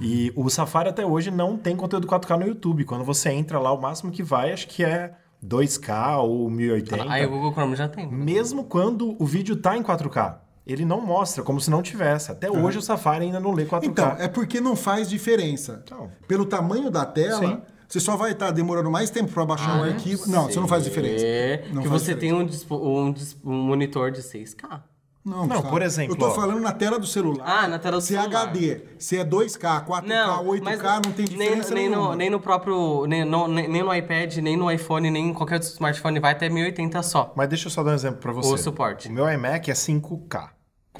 E o Safari até hoje não tem conteúdo 4K no YouTube. Quando você entra lá, o máximo que vai, acho que é 2K ou 1080. Aí o Google Chrome já tem. Mesmo quando o vídeo tá em 4K. Ele não mostra, como se não tivesse. Até hoje o Safari ainda não lê 4K. Então, é porque não faz diferença. Então. Pelo tamanho da tela, Sim. você só vai estar demorando mais tempo para baixar um arquivo. Não, isso não faz diferença. É Não que faz você diferença. tem um, um, um monitor de 6K. Não, Não, por exemplo, Eu tô ó. falando na tela do celular. Ah, na tela do se celular. é HD, se é 2K, 4K, 8K, não tem diferença nem, nem nenhuma. no, nem no próprio. Nem no, nem, no iPad, nem no iPhone, nem em qualquer outro smartphone vai até 1080 só. Mas deixa eu só dar um exemplo pra você. O suporte. O meu iMac é 5K.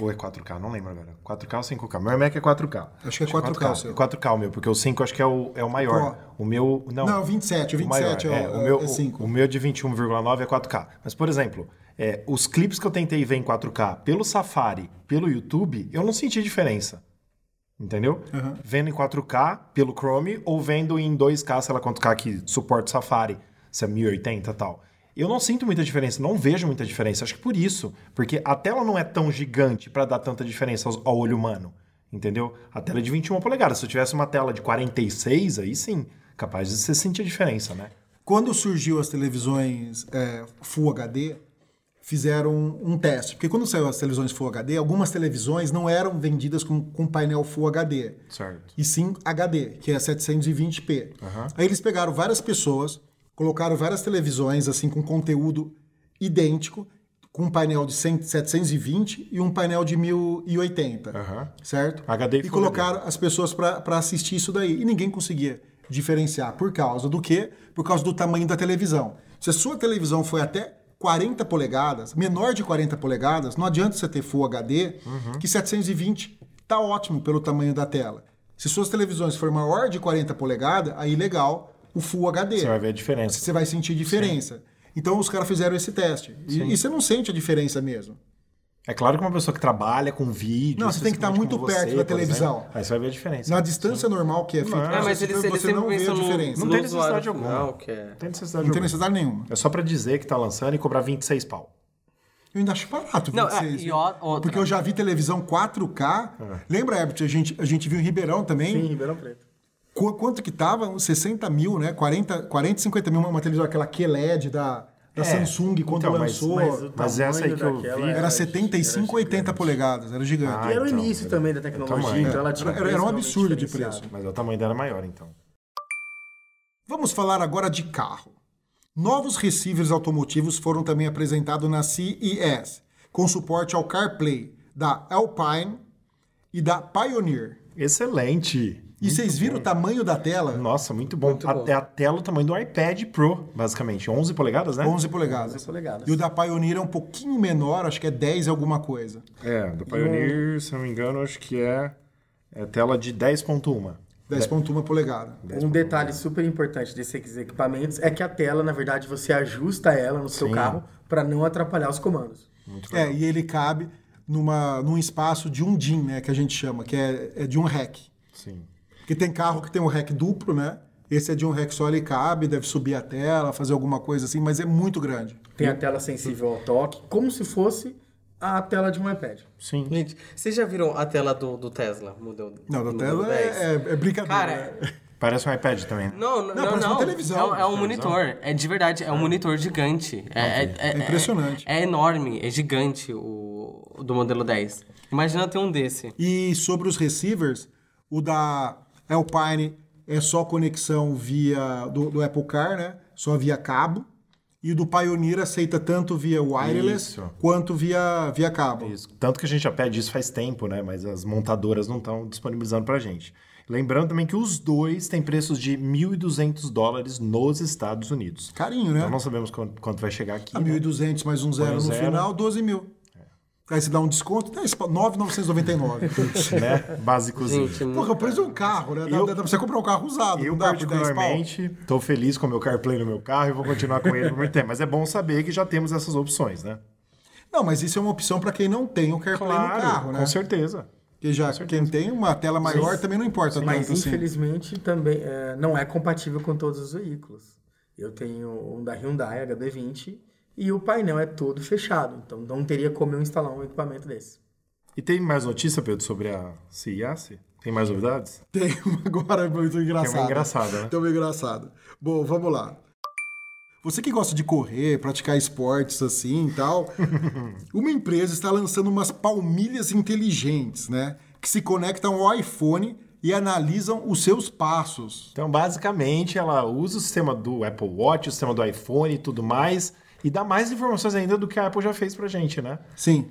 Ou é 4K, não lembro agora. 4K ou 5K? Meu iMac é 4K. Acho que é 4K o seu. É 4K o meu, porque o 5 acho que é o, é o maior. O meu. Não, Não, 27, o 27 maior, é, o, o meu, é 5. O, o meu de 21,9 é 4K. Mas, por exemplo, é, os clipes que eu tentei ver em 4K pelo Safari, pelo YouTube, eu não senti diferença. Entendeu? Vendo em 4K pelo Chrome ou vendo em 2K, sei lá quanto K que suporta o Safari, se é 1080 e tal. Eu não sinto muita diferença, não vejo muita diferença. Acho que por isso, porque a tela não é tão gigante para dar tanta diferença ao, ao olho humano. Entendeu? A tela é de 21 polegadas. Se eu tivesse uma tela de 46, aí sim, capaz de você sentir a diferença, né? Quando surgiu as televisões é, Full HD, fizeram um, teste. Porque quando saiu as televisões Full HD, algumas televisões não eram vendidas com, com painel Full HD. Certo. E sim HD, que é 720p. Aí eles pegaram várias pessoas, colocaram várias televisões assim com conteúdo idêntico, com um painel de 100, 720 e um painel de 1080. Aham. Certo? HD e e colocaram as pessoas para assistir isso daí. E ninguém conseguia diferenciar. Por causa do quê? Por causa do tamanho da televisão. Se a sua televisão foi até 40 polegadas, menor de 40 polegadas, não adianta você ter Full HD, Uhum. que 720 tá ótimo pelo tamanho da tela. Se suas televisões for maior de 40 polegadas, aí legal, o Full HD. Você vai ver a diferença. Você vai sentir diferença. Então os caras fizeram esse teste. E, e você não sente a diferença mesmo. É claro que uma pessoa que trabalha com vídeo... Não, você tem que estar muito perto você, da por exemplo, televisão. Aí você vai ver a diferença. Na distância normal que é feita, Não, É, mas você, eles, eles você sempre não vê a pensam no, diferença. Não tem usuário necessidade alguma. que é... Não tem necessidade Não tem alguma. necessidade nenhuma. É só pra dizer que tá lançando e cobrar 26 pau. Eu ainda acho barato, Não, 26. é, e ó- outra. Porque eu já vi televisão 4K. Lembra, Herbert, a gente, a gente viu em Ribeirão também. Sim, Ribeirão Preto. Qu- Quanto que tava? Uns 60 mil, né? 40, 40 50 mil, uma, uma televisão, aquela QLED da, da É, Samsung quando então, mas- lançou. Mas o Mas essa aí que eu vi- era 75, 80 polegadas, era gigante. Ah, E era o então, início era- também da tecnologia, então ela tinha Era- era um absurdo de preço. Mas o tamanho dela é maior, então. Vamos falar agora de carro. Novos receivers automotivos foram também apresentados na CES, com suporte ao CarPlay da Alpine e da Pioneer. Excelente! E vocês viram o tamanho da tela? Nossa, muito bom. Muito A- bom. É a tela o tamanho do iPad Pro, basicamente. 11 polegadas, né? 11 polegadas. 11 polegadas. E o da Pioneer é um pouquinho menor, acho que é 10 alguma coisa. É, do Pioneer, se não me engano, acho que é, é tela de 10.1. 10.1 polegada. Um detalhe super importante desses equipamentos é que a tela, na verdade, você ajusta ela no seu Sim. carro para não atrapalhar os comandos. Muito É, legal. e ele cabe numa, num espaço de um DIN, né, que a gente chama, que é, é de um rack. Sim. Porque tem carro que tem um rack duplo, né? Esse é de um rack só, ele cabe, deve subir a tela, fazer alguma coisa assim, mas é muito grande. Tem a tela sensível ao toque, como se fosse a tela de um iPad. Sim. Gente, vocês já viram a tela do, do Tesla? Modelo, Não, tela 10? é, é, é brincadeira. Cara, né? Parece um iPad também, né? Não, não, não. parece uma televisão. É, é um monitor. É de verdade, é um monitor gigante. É, é, é- impressionante. É, é enorme, é gigante o do modelo 10. Imagina ter um desse. E sobre os receivers, o da Alpine é só conexão via do, do Apple Car, né? Só via cabo. E o do Pioneer aceita tanto via wireless Isso. quanto via, via cabo. Isso. Tanto que a gente já pede isso faz tempo, né? Mas as montadoras não estão disponibilizando pra gente. Lembrando também que os dois têm preços de 1.200 dólares nos Estados Unidos. Carinho, né? Então não sabemos quanto, quanto vai chegar aqui. A né? 1.200 mais um zero um no zero. final, 12 mil. Aí você dá um desconto, tá, esse pa- 9,999. né? Básicozinho. Gente, Porra, o preço de um carro, né? Dá, Eu- dá pra você comprar um carro usado, Eu, dá por 10 pau? particularmente, estou feliz com o meu CarPlay no meu carro e vou continuar com ele por muito tempo. Mas é bom saber que já temos essas opções, né? Não, mas isso é uma opção pra quem não tem o CarPlay no carro, né? com certeza. Porque já quem tem uma tela maior também não importa Mas tanto assim. infelizmente também é, não é compatível com todos os veículos. Eu tenho um da Hyundai HB20 e o painel é todo fechado, então não teria como eu instalar um equipamento desse. E tem mais notícia, Pedro, sobre a CIAS? Tem mais novidades? Tem uma agora muito engraçada. É uma engraçada, né? Tem uma engraçada. Bom, vamos lá. Você que gosta de correr, praticar esportes assim e tal, uma empresa está lançando umas palmilhas inteligentes, né? Que se conectam ao iPhone e analisam os seus passos. Então, basicamente, ela usa o sistema do Apple Watch, o sistema do iPhone e tudo mais, e dá mais informações ainda do que a Apple já fez pra gente, né? Sim.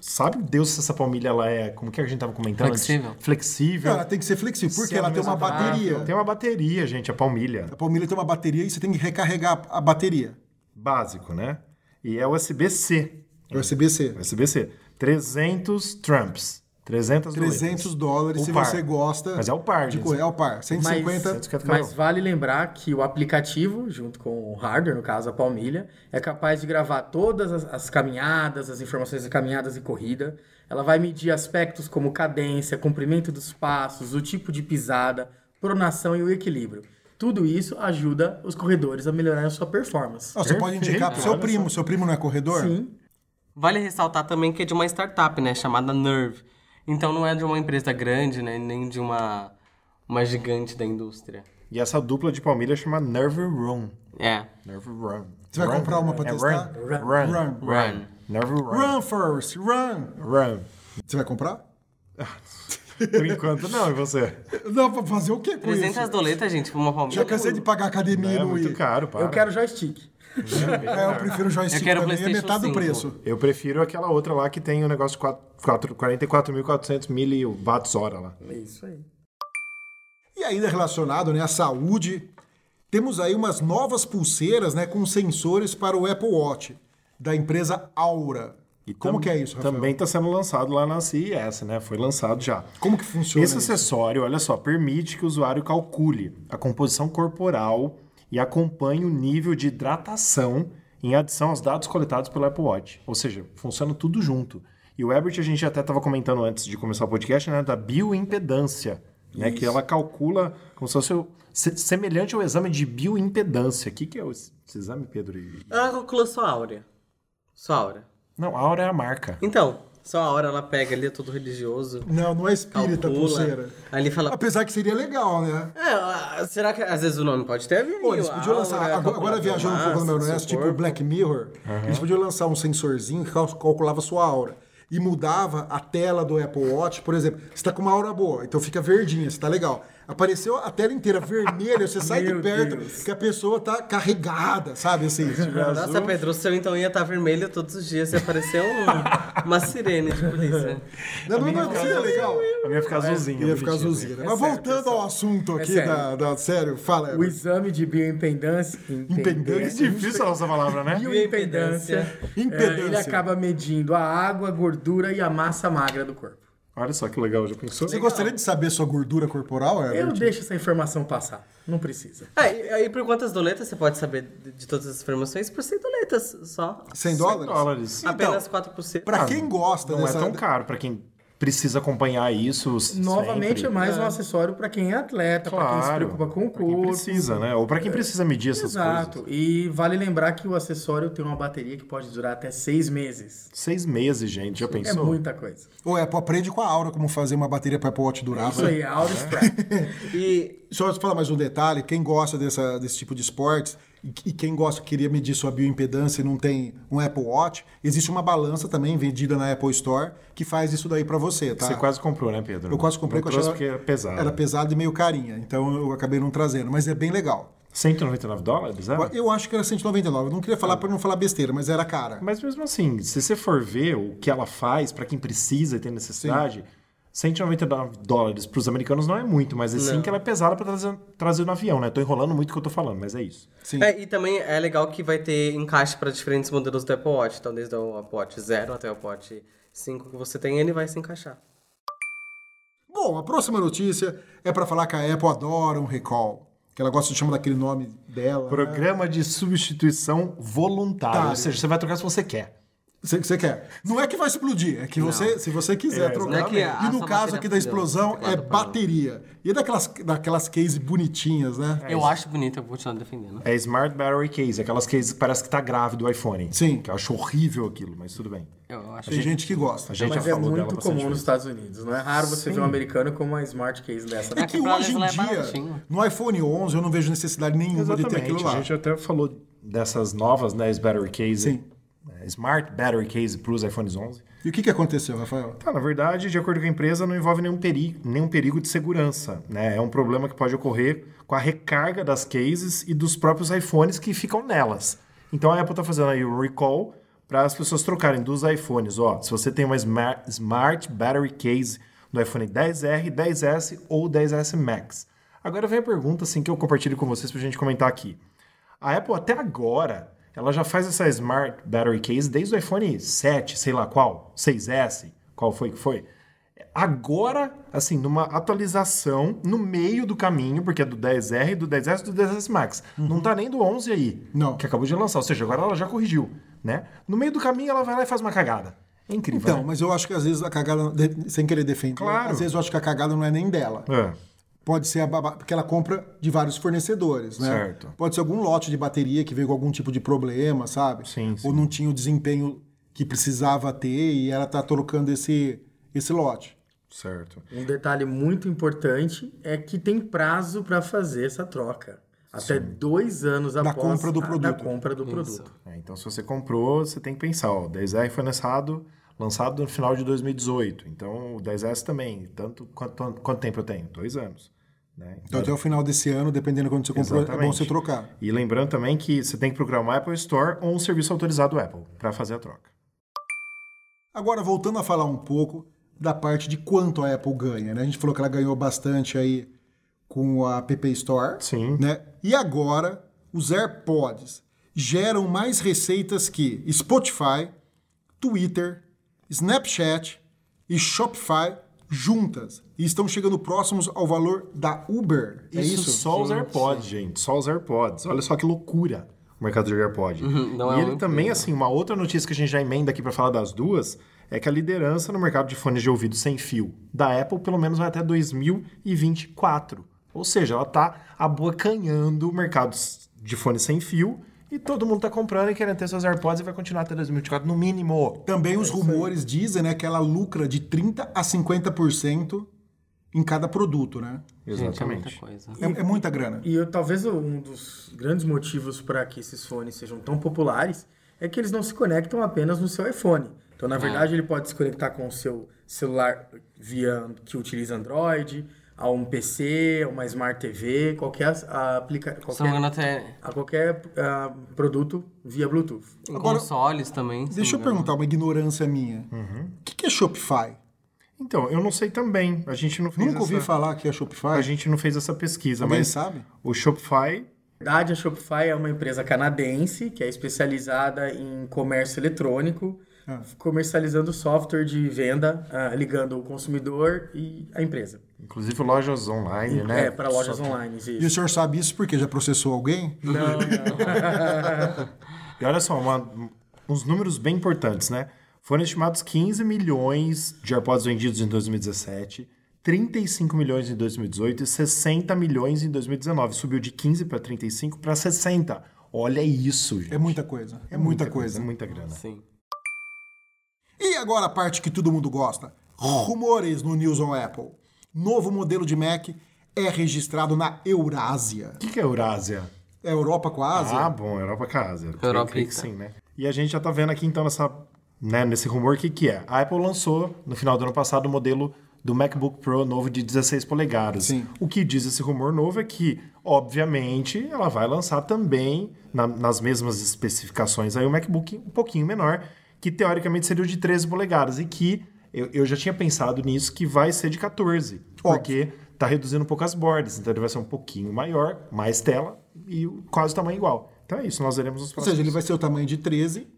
Sabe Deus se essa palmilha ela é, como que a gente tava comentando? antes? Flexível. Flexível. Ela tem que ser flexível, porque Se é ela tem uma mesma bateria. Tem uma bateria, gente, a palmilha. A palmilha tem uma bateria e você tem que recarregar a bateria. Básico, né? E é USB-C. USB-C. USB-C. 300 Trumps. 300 300 dólares O se par. você gosta. Mas é o par, de. É o par. 150. Mas, 150 mas vale lembrar que o aplicativo, junto com o hardware, no caso a palmilha, é capaz de gravar todas as, as caminhadas, as informações de caminhadas e corrida. Ela vai medir aspectos como cadência, comprimento dos passos, o tipo de pisada, pronação e o equilíbrio. Tudo isso ajuda os corredores a melhorar a sua performance. Ah, você pode indicar pro seu Olha primo. Seu primo não é corredor? Sim. Vale ressaltar também que é de uma startup, né? Chamada Nerve. Então não é de uma empresa grande, né? Nem de uma, uma gigante da indústria. E essa dupla de palmilha chama Nerve Run. É. Nerve Run. Você vai Run. comprar uma pra é testar? Run. Run. Run. Run. Nerve Run. Run first, run. Run. Você vai comprar? Por enquanto não, e você? Não, pra fazer o quê com 300 isso? doletas, gente, pra uma palmilha. Já cansei de pagar academia e É não muito ir. caro, para. Eu quero joystick. É, eu prefiro joystick Eu quero também, é metade do 5. preço. Eu prefiro aquela outra lá que tem o negócio de quatro- quatro- 44.400 miliwatts-hora lá. É isso aí. E ainda relacionado né, à saúde, temos aí umas novas pulseiras né, com sensores para o Apple Watch, da empresa Aura. E Como que é isso, Rafael? Também está sendo lançado lá na CES, né? Foi lançado já. Como que funciona Esse isso? acessório, olha só, permite que o usuário calcule a composição corporal e acompanhe o nível de hidratação em adição aos dados coletados pelo Apple Watch. Ou seja, funciona tudo junto. E o Ebert, a gente até estava comentando antes de começar o podcast, né, da bioimpedância, né, que ela calcula como se fosse o- se- semelhante ao exame de bioimpedância. O que, que é esse esse exame, Pedro? Ela calcula sua áurea. Sua áurea. Não, a aura é a marca. Então, sua áurea ela pega ali, é todo religioso. Não, não é espírita, Calcula. pulseira. Ali fala. Apesar que seria legal, né? É, ah, será que às vezes o nome pode ter vinil? Pô, eles podiam áurea, lançar, agora, agora viajando um pouco no meu massa, universo, tipo. Black Mirror, eles podiam lançar um sensorzinho que cal- calculava a sua aura. E mudava a tela do Apple Watch, por exemplo, você tá com uma aura boa, então fica verdinha, você tá legal. Apareceu a tela inteira vermelha, você sai de perto Deus. que a pessoa tá carregada, sabe assim? tiver Nossa, azul. Pedro, o seu então ia estar vermelho todos os dias e apareceu um- uma sirene de polícia. Não, não, não, seria legal. A minha ia ficar azulzinha. Ia ficar azulzinha. né? É Mas sério, voltando pessoal. ao assunto aqui sério. da, da. Sério, fala. O exame de bioimpedância. Impedância. É difícil essa palavra, né? Bioimpedância. Impedância. é, ele acaba medindo a água, a gordura e a massa magra do corpo. Olha só que legal, já pensou? Você gostaria de saber sua gordura corporal, Eu Herbert? deixo essa informação passar. Não precisa. Ah, e aí por quantas doletas você pode saber de, de todas as informações? Por 100 doletas só. 100 dólares? dólares. Então, Apenas 4 por cento. Pra quem gosta Não dessa. é tão caro pra quem precisa acompanhar isso sempre. Novamente, é mais um acessório para quem é atleta, para quem se Claro. preocupa com o Pra quem corpo. precisa, né? Ou pra quem precisa medir essas Exato. coisas. E vale lembrar que o acessório tem uma bateria que pode durar até seis meses. Seis meses, gente, já É pensou? muita coisa. Ou é, aprende com a Aura como fazer uma bateria para Apple Watch durar. Isso aí, é Auto Strap. E Só falar mais um detalhe, quem gosta dessa, desse tipo de esportes e, quem gosta, queria medir sua bioimpedância e não tem um Apple Watch, existe uma balança também vendida na Apple Store que faz isso daí para você, tá? Você quase comprou, né, Pedro? Eu quase comprei, Não eu porque é pesado. Era pesado e meio carinha, então eu acabei não trazendo, mas é bem legal. 199 dólares, é? Eu- acho que era 199, eu não queria falar para não falar besteira, mas era cara. Mas mesmo assim, se você for ver o que ela faz pra quem precisa e tem necessidade, 199 dólares pros americanos não é muito, mas é sim Não. que ela é pesada pra trazer, trazer no avião, né? Tô enrolando muito o que eu tô falando, mas é isso. Sim. É, e também é legal que vai ter encaixe para diferentes modelos do Apple Watch. Então, desde o Apple Watch 0 até o Apple Watch 5 que você tem, ele vai se encaixar. Bom, a próxima notícia é para falar que a Apple adora um recall. Que ela gosta de chamar daquele nome dela. né? Programa de substituição voluntária. Tá. Ou seja, você vai trocar se você quer. Você, você quer. Não é que vai explodir, é que você, se você quiser É, trocar. é que a e no sua caso bateria aqui da explosão teclado é parou. bateria. E é daquelas, daquelas case bonitinhas, né? eu acho bonito, eu vou continuar defendendo. É Smart Battery Case, aquelas cases que parece que tá grávido o iPhone. Sim. Que eu acho horrível aquilo, mas tudo bem. Eu acho Tem gente que gosta. A gente Mas já é falou dela muito bastante comum nos vezes. Estados Unidos. Não é raro você ver um americano com uma smart case dessa. É né? que hoje em é dia, no iPhone 11, eu não vejo necessidade nenhuma de ter aquilo Exatamente. lá. A gente até falou dessas novas, né, Battery Case. Sim. É, Smart Battery Case para os iPhones 11. E o que, que aconteceu, Rafael? Tá, na verdade, de acordo com a empresa, não envolve nenhum perigo, nenhum perigo de segurança. Né? É um problema que pode ocorrer com a recarga das cases e dos próprios iPhones que ficam nelas. Então a Apple está fazendo aí o recall para as pessoas trocarem dos iPhones. Ó, se você tem uma Smart, Smart Battery Case do iPhone 10R, 10S ou 10S Max. Agora vem a pergunta assim, que eu compartilho com vocês para a gente comentar aqui. A Apple até agora, ela já faz essa Smart Battery Case desde o iPhone 7, sei lá qual, 6S, qual foi que foi. Agora, assim, numa atualização no meio do caminho, porque é do 10R, do 10S e do 10S Max. Não tá nem do 11 aí, Não. que acabou de lançar. Ou seja, agora ela já corrigiu, né? No meio do caminho ela vai lá e faz uma cagada. É incrível, Então, né? mas eu acho que às vezes a cagada, sem querer defender, Claro. às vezes eu acho que a cagada não é nem dela. É. Pode ser a porque ela compra de vários fornecedores, né? Certo. Pode ser algum lote de bateria que veio com algum tipo de problema, sabe? Sim, sim. Ou não tinha o desempenho que precisava ter e ela tá trocando esse, esse lote. Certo. Um detalhe muito importante é que tem prazo para fazer essa troca. Até dois anos após compra do a- produto. da compra do produto. É, então, se você comprou, você tem que pensar, ó, o 10R foi lançado, lançado no final de 2018. Então, o 10S também. Tanto, quanto, quanto tempo eu tenho? Dois anos. Né? Então, até o final desse ano, dependendo de quando você comprou, é bom Exatamente. você trocar. E lembrando também que você tem que procurar uma Apple Store ou um serviço autorizado Apple para fazer a troca. Agora, voltando a falar um pouco da parte de quanto a Apple ganha, né? A gente falou que ela ganhou bastante aí com a App Store. Sim. Né? E agora, os AirPods geram mais receitas que Spotify, Twitter, Snapchat e Shopify juntas. E estão chegando próximos ao valor da Uber. é isso? só os AirPods, gente. Só os AirPods. Olha só que loucura o mercado de AirPod. não e é ele também, assim, uma outra notícia que a gente já emenda aqui para falar das duas é que a liderança no mercado de fones de ouvido sem fio da Apple pelo menos vai até 2024. Ou seja, ela está abocanhando o mercado de fone sem fio e todo mundo está comprando e querendo ter seus AirPods e vai continuar até 2024 no mínimo. Também os rumores dizem né, que ela lucra de 30% a 50% em cada produto, né? Gente, é muita Exatamente. coisa. É, é muita grana. E eu, talvez um dos grandes motivos para que esses fones sejam tão populares é que eles não se conectam apenas no seu iPhone. Então, na verdade, ele pode se conectar com o seu celular via que utiliza Android, a um PC, a uma Smart TV, qualquer aplica, Se não me qualquer, até a qualquer produto via Bluetooth. em Agora, consoles também. Deixa eu perguntar, uma ignorância minha. O que, que é Shopify? Então, eu não sei também. A gente não fez Nunca ouvi essa... falar que é Shopify. A gente não fez essa pesquisa, Alguém mas sabe? o Shopify Na verdade, a Shopify é uma empresa canadense que é especializada em comércio eletrônico, Ah. comercializando software de venda, ah, ligando o consumidor e a empresa. Inclusive lojas online, né? É, para lojas Só- online. Isso. E o senhor sabe isso porque já processou alguém? Não, não. E olha só, uma- uns números bem importantes, né? Foram estimados 15 milhões de AirPods vendidos em 2017, 35 milhões em 2018 e 60 milhões em 2019. Subiu de 15 para 35 para 60. Olha isso, gente. É muita coisa. É, muita, coisa. É muita grana. Sim. E agora a parte que todo mundo gosta. Rumores no News on Apple. Novo modelo de Mac é registrado na Eurásia. O que, que é Eurásia? É Europa com a Ásia? Ah, bom, Europa com a Ásia. Eu Europa creio que então. sim, né? E a gente já tá vendo aqui, então, nessa, né, nesse rumor, o que, que é? A Apple lançou, no final do ano passado, o modelo do MacBook Pro novo de 16 polegadas. Sim. O que diz esse rumor novo é que, obviamente, ela vai lançar também, na- nas mesmas especificações, aí o MacBook um pouquinho menor, que teoricamente seria o de 13 polegadas, e que eu, eu já tinha pensado nisso, que vai ser de 14, porque tá reduzindo um pouco as bordas, então ele vai ser um pouquinho maior, mais tela, e quase o tamanho igual. Então é isso, nós veremos nos Ou próximos... seja, ele vai ser o tamanho de 13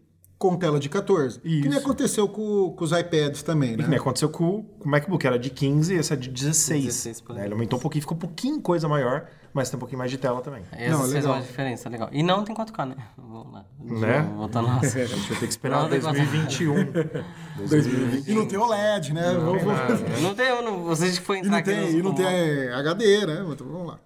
com tela de 14. Que nem Isso. aconteceu com, com os iPads também, E que nem né? aconteceu com, o- com o MacBook, era de 15 e esse é de 16. 16 né? Ele aumentou um pouquinho, ficou um pouquinho coisa maior, mas tem um pouquinho mais de tela também. Essa Não, fez legal. uma diferença, legal. E não tem 4K, né? Vamos lá. Né? Voltando ao A gente vai ter que esperar Não, tem 2021. 2021. E não tem OLED, né? Vamos- vamos- Não tem, não, vocês que foi E entrar não aqui tem, nos e não tem. HD, né? Então, vamos lá.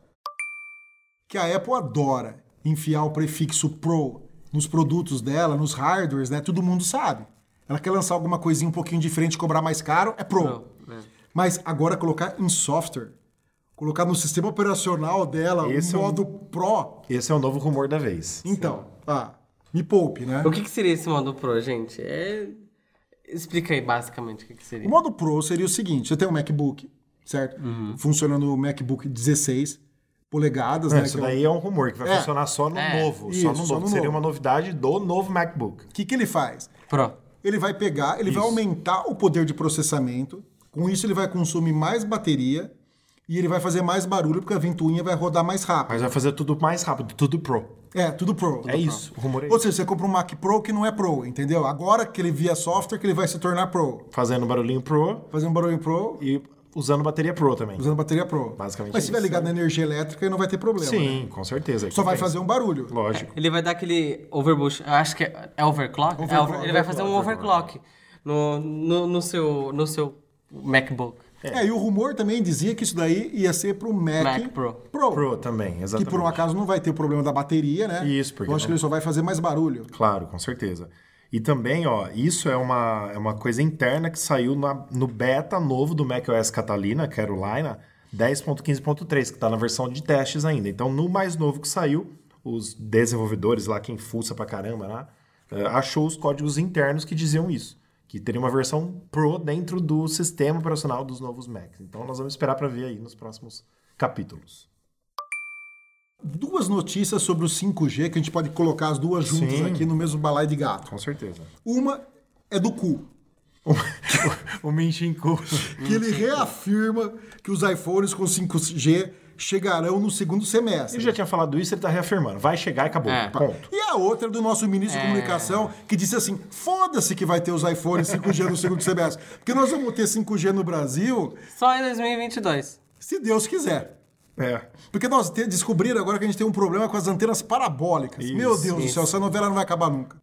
Que a Apple adora enfiar o prefixo Pro nos produtos dela, nos hardwares, né? Todo mundo sabe. Ela quer lançar alguma coisinha um pouquinho diferente, e cobrar mais caro, é Pro. Pro, é. Mas agora colocar em software, colocar no sistema operacional dela Esse o é um- modo Pro. Esse é o novo rumor da vez. Então, ah, me poupe, né? O que, que seria esse modo Pro, gente? É... Explica aí basicamente o que, que seria. O modo Pro seria o seguinte: você tem um MacBook, certo? Uhum. Funciona no MacBook 16 polegadas, Não, né? isso que é daí é um rumor que vai É. funcionar só no É. novo. Isso, só no só novo. no Seria novo. uma novidade do novo MacBook. O que, que ele faz? Pro. Ele vai pegar, ele vai Isso. aumentar o poder de processamento, com isso ele vai consumir mais bateria e ele vai fazer mais barulho porque a ventoinha vai rodar mais rápido. Mas vai fazer tudo mais rápido, tudo Pro. É, tudo Pro. É isso. O rumor é Ou isso. seja, você compra um Mac Pro que não é Pro, entendeu? Agora que ele via software que ele vai se tornar Pro. Fazendo barulhinho Pro Fazendo barulho Pro e usando bateria Pro também. usando bateria Pro. Basicamente Mas se estiver isso. ligado na energia elétrica, não vai ter problema. né? Sim, com certeza. Só vai fazer um barulho. Lógico. Ele vai dar aquele overboost, acho que é, é overclock? É over- ele vai fazer um overclock no, no, no seu, no seu MacBook. É. e o rumor também dizia que isso daí ia ser pro Mac, Mac Pro. Pro. Pro também, Que exatamente. por um acaso não vai ter o problema da bateria, né? Isso, porque Eu acho não- que ele só vai fazer mais barulho. Claro, com certeza. E também, ó, isso é uma, é uma coisa interna que saiu na- no beta novo do macOS Catalina, Carolina, 10.15.3, que está na versão de testes ainda. Então, no mais novo que saiu, os desenvolvedores lá, quem fuça pra caramba, né, eh, achou os códigos internos que diziam isso. Que teria uma versão Pro dentro do sistema operacional dos novos Macs. Então, nós vamos esperar para ver aí nos próximos capítulos. Duas notícias sobre o 5G que a gente pode colocar as duas juntas Sim. aqui no mesmo balai de gato. Com certeza. Uma é do cu, o Minchinku. que ele reafirma que os iPhones com 5G chegarão no segundo semestre. Ele já tinha falado isso, ele tá reafirmando. Vai chegar e acabou. É. Ponto. E a outra é do nosso ministro de comunicação, que disse assim: foda-se que vai ter os iPhones 5G no segundo semestre. Porque nós vamos ter 5G no Brasil, Só em 2022. se Deus quiser. É. Porque nós te- descobriram agora que a gente tem um problema com as antenas parabólicas. Isso, Meu Deus do isso. céu, essa novela não vai acabar nunca.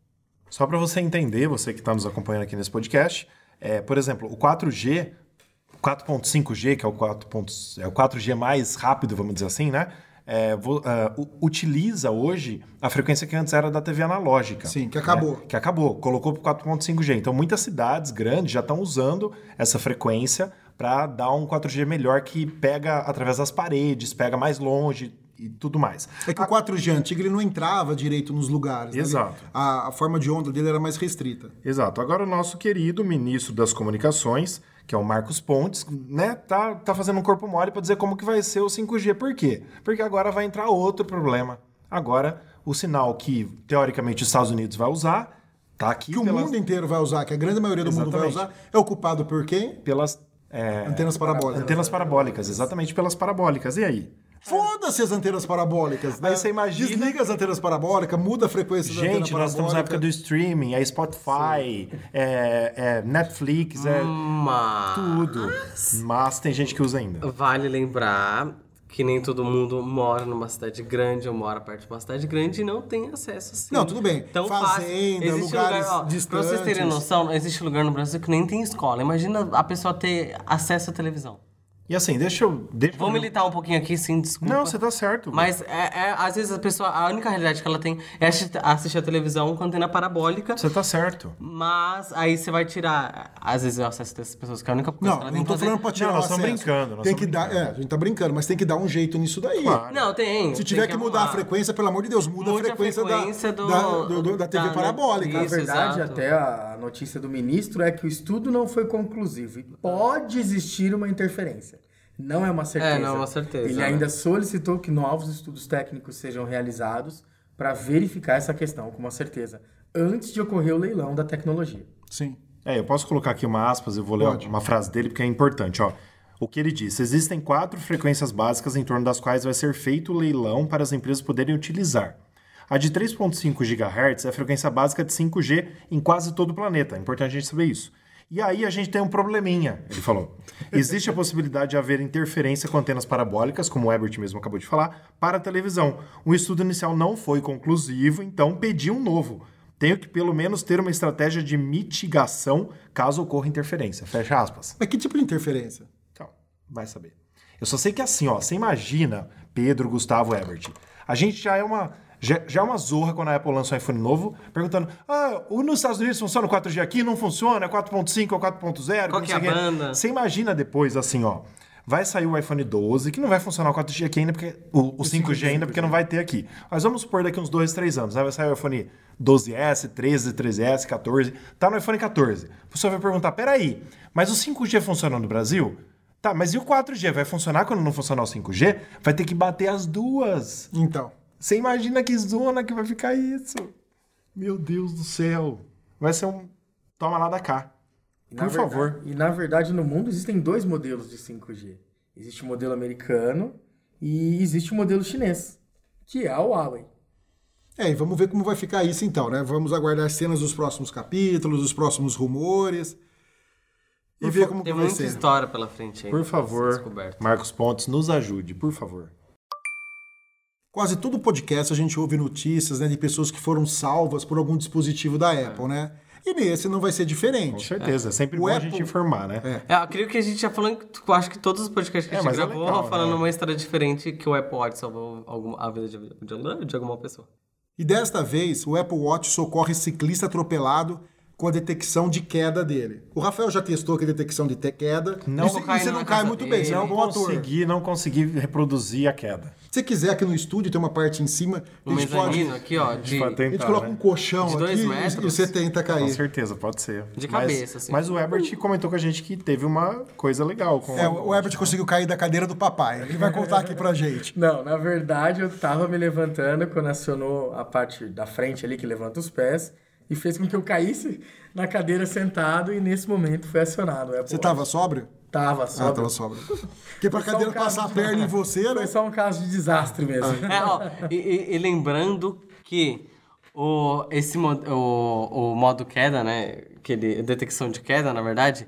Só para você entender, você que está nos acompanhando aqui nesse podcast, É, por exemplo, o 4G, 4.5G, que é o, 4. pontos- é o 4G mais rápido, vamos dizer assim, né? É, vo- ah, u- utiliza hoje a frequência que antes era da TV analógica. Sim, que acabou. né? Que acabou, colocou para 4.5G. Então, muitas cidades grandes já estão usando essa frequência para dar um 4G melhor que pega através das paredes, pega mais longe e tudo mais. É que o 4G antigo ele não entrava direito nos lugares. né? Exato. Ele- A, a forma de onda dele era mais restrita. Exato. Agora o nosso querido ministro das Comunicações, que é o Marcos Pontes, né, tá, tá fazendo um corpo mole para dizer como que vai ser o 5G. Por quê? Porque agora vai entrar outro problema. Agora, o sinal que, teoricamente, os Estados Unidos vai usar, tá aqui Que o pelas, mundo inteiro vai usar, que a grande maioria do mundo vai Exatamente. usar, é ocupado por quem? pelas é, Antenas parabólicas. antenas parabólicas, exatamente pelas parabólicas. E aí? Foda-se as antenas parabólicas. Né? Aí você imagina- Desliga as antenas parabólicas, muda a frequência da antena Gente, nós estamos na época do streaming, é Spotify, é, é Netflix, é Mas tudo. Mas tem gente que usa ainda. vale lembrar que nem todo mundo mora numa cidade grande ou mora perto de uma cidade grande e não tem acesso assim. Não, tudo bem. Tão Fazenda. Existe lugares lugar, ó, Pra vocês terem distantes. noção, existe lugar no Brasil que nem tem escola. Imagina a pessoa ter acesso à televisão. E assim, deixa eu. Deixa Vou eu... militar um pouquinho aqui, sim, desculpa. Não, você tá certo. Mas é, é, às vezes a pessoa, a única realidade que ela tem é assistir assistir a televisão com antena parabólica. Você tá certo. Mas aí você vai tirar, às vezes, o acesso dessas pessoas, que é a única coisa Não, que ela não tem tô que fazer. falando pra tirar Não, nós estamos brincando, nós Tem que estamos dar, é, a gente tá brincando, mas tem que dar um jeito nisso daí. Claro. Não, tem. Se tem tiver que, mudar a frequência, pelo amor de Deus, muda, a frequência, da- frequência do- da, do- do- da TV da- parabólica. Na Isso, verdade, exato. até a notícia do ministro é que o estudo não foi conclusivo e pode existir uma interferência. Não é uma certeza. É, não é uma certeza, Ele né? ainda solicitou que novos estudos técnicos sejam realizados para verificar essa questão com uma certeza, antes de ocorrer o leilão da tecnologia. Sim. É, eu posso colocar aqui uma aspas, eu vou ler Pode. uma frase dele porque é importante, ó. O que ele disse: existem quatro frequências básicas em torno das quais vai ser feito o leilão para as empresas poderem utilizar. A de 3.5 GHz é a frequência básica de 5G em quase todo o planeta. É importante a gente saber isso. E aí a gente tem um probleminha, ele falou. Existe a possibilidade de haver interferência com antenas parabólicas, como o Ebert mesmo acabou de falar, para a televisão. O estudo inicial não foi conclusivo, então pedi um novo. Tenho que pelo menos ter uma estratégia de mitigação caso ocorra interferência. Fecha aspas. Mas que tipo de interferência? Então, vai saber. Eu só sei que assim, ó, você imagina Pedro, Gustavo, Ebert. A gente já é uma já, já é uma zorra quando a Apple lança um iPhone novo, perguntando: "Ah, o nos Estados Unidos funciona o 4G aqui, não funciona, é 4.5 ou 4.0". Qual não que é a banda? Você imagina depois assim, ó, vai sair o iPhone 12, que não vai funcionar o 4G aqui ainda porque o, o 5G ainda porque não vai ter aqui. Mas vamos supor daqui uns 2, 3 anos, né? vai sair o iPhone 12S, 13, 13S, 14, tá no iPhone 14. A pessoa vai perguntar: "Peraí, mas o 5G funciona no Brasil?" Tá, mas e o 4G? Vai funcionar quando não funcionar o 5G? Vai ter que bater as duas. Então. Você imagina que zona que vai ficar isso? Meu Deus do céu. Vai ser um toma lá da cá. E na Por favor. verdade- e na verdade, no mundo existem dois modelos de 5G. Existe o modelo americano e existe o modelo chinês, que é a Huawei. É, e vamos ver como vai ficar isso então, né? Vamos aguardar as cenas dos próximos capítulos, dos próximos rumores. E ver como que Tem vai muita ser. história pela frente aí. Por favor. Marcos Pontes, nos ajude, por favor. Quase todo podcast a gente ouve notícias né, de pessoas que foram salvas por algum dispositivo da Apple, né? E nesse não vai ser Com diferente. certeza. É sempre O bom a Apple- gente informar, né? É. É, eu creio que a gente já falou, acho que todos os podcasts que É, a gente mas é gravou legal, falando né? uma história diferente que o Apple Watch salvou alguma, a vida de, de, de alguma pessoa. E desta vez, o Apple Watch socorre ciclista atropelado com a detecção de queda dele. O Rafael já testou que a detecção de queda. Não e você, não cai muito dele. bem, você é um Não bom ator. consegui, não consegui reproduzir a queda. Se você quiser aqui no estúdio, tem uma parte em cima. Um a gente pode. mezanino aqui, ó, de... A gente tentar, coloca né? um colchão De dois aqui e- metros. e você tenta Com cair. certeza, pode ser. De Mas- cabeça, assim. Mas o Ebert comentou com a gente que teve uma coisa legal com É, o Herbert conseguiu cair da cadeira do papai. Ele vai contar aqui pra gente. Não, na verdade eu tava me levantando quando acionou a parte da frente ali que levanta os pés e fez com que eu caísse na cadeira sentado e nesse momento foi acionado. Apple Você Watch. tava sóbrio? Tava Ah, sóbrio. tava sóbrio. Porque pra cadeira um passar a de- perna em você, né? Foi só um caso de desastre mesmo. É, ó, e, e- e lembrando que o, esse, o, o modo queda, né, que ele, detecção de queda, na verdade,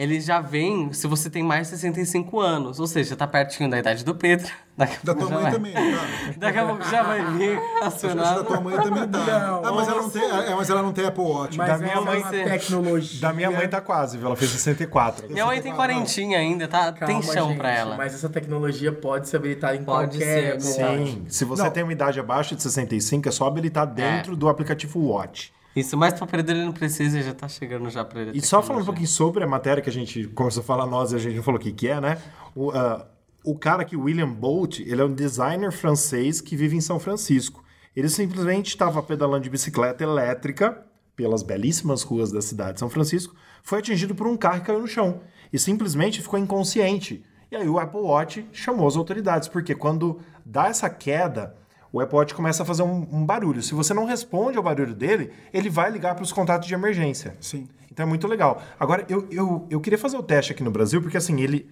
ele já vem se você tem mais de 65 anos. Ou seja, tá pertinho da idade do Pedro. Daqui a Da pouco tua mãe vai. também, tá? Daqui a pouco já vai vir que da acionado. tua mãe também tá. Não, ah, mas ela não tem, é, mas ela não tem Apple Watch. Mas Da minha é mãe ser- tecnologia. Da minha mãe tá quase, viu? Ela fez 64. Minha mãe tem quarentinha ainda, tá? tem Calma, chão gente, pra ela. Mas essa tecnologia pode se habilitar em Pode qualquer ser. Sim, se você Não. tem uma idade abaixo de 65, é só habilitar dentro do aplicativo Watch. Isso, mas pro Pedro ele não precisa, já tá chegando já pra ele. E só falando um pouquinho sobre a matéria que a gente começou a falar nós e a gente não falou o que, que é, né? O, ah, o cara aqui, William Bolt, ele é um designer francês que vive em São Francisco. Ele simplesmente estava pedalando de bicicleta elétrica pelas belíssimas ruas da cidade de São Francisco, foi atingido por um carro e caiu no chão. E simplesmente ficou inconsciente. E aí o Apple Watch chamou as autoridades, porque quando dá essa queda, o Watch começa a fazer um, um barulho. Se você não responde ao barulho dele, ele vai ligar para os contatos de emergência. Sim. Então é muito legal. Agora, eu, eu, eu queria fazer o teste aqui no Brasil, porque assim, ele,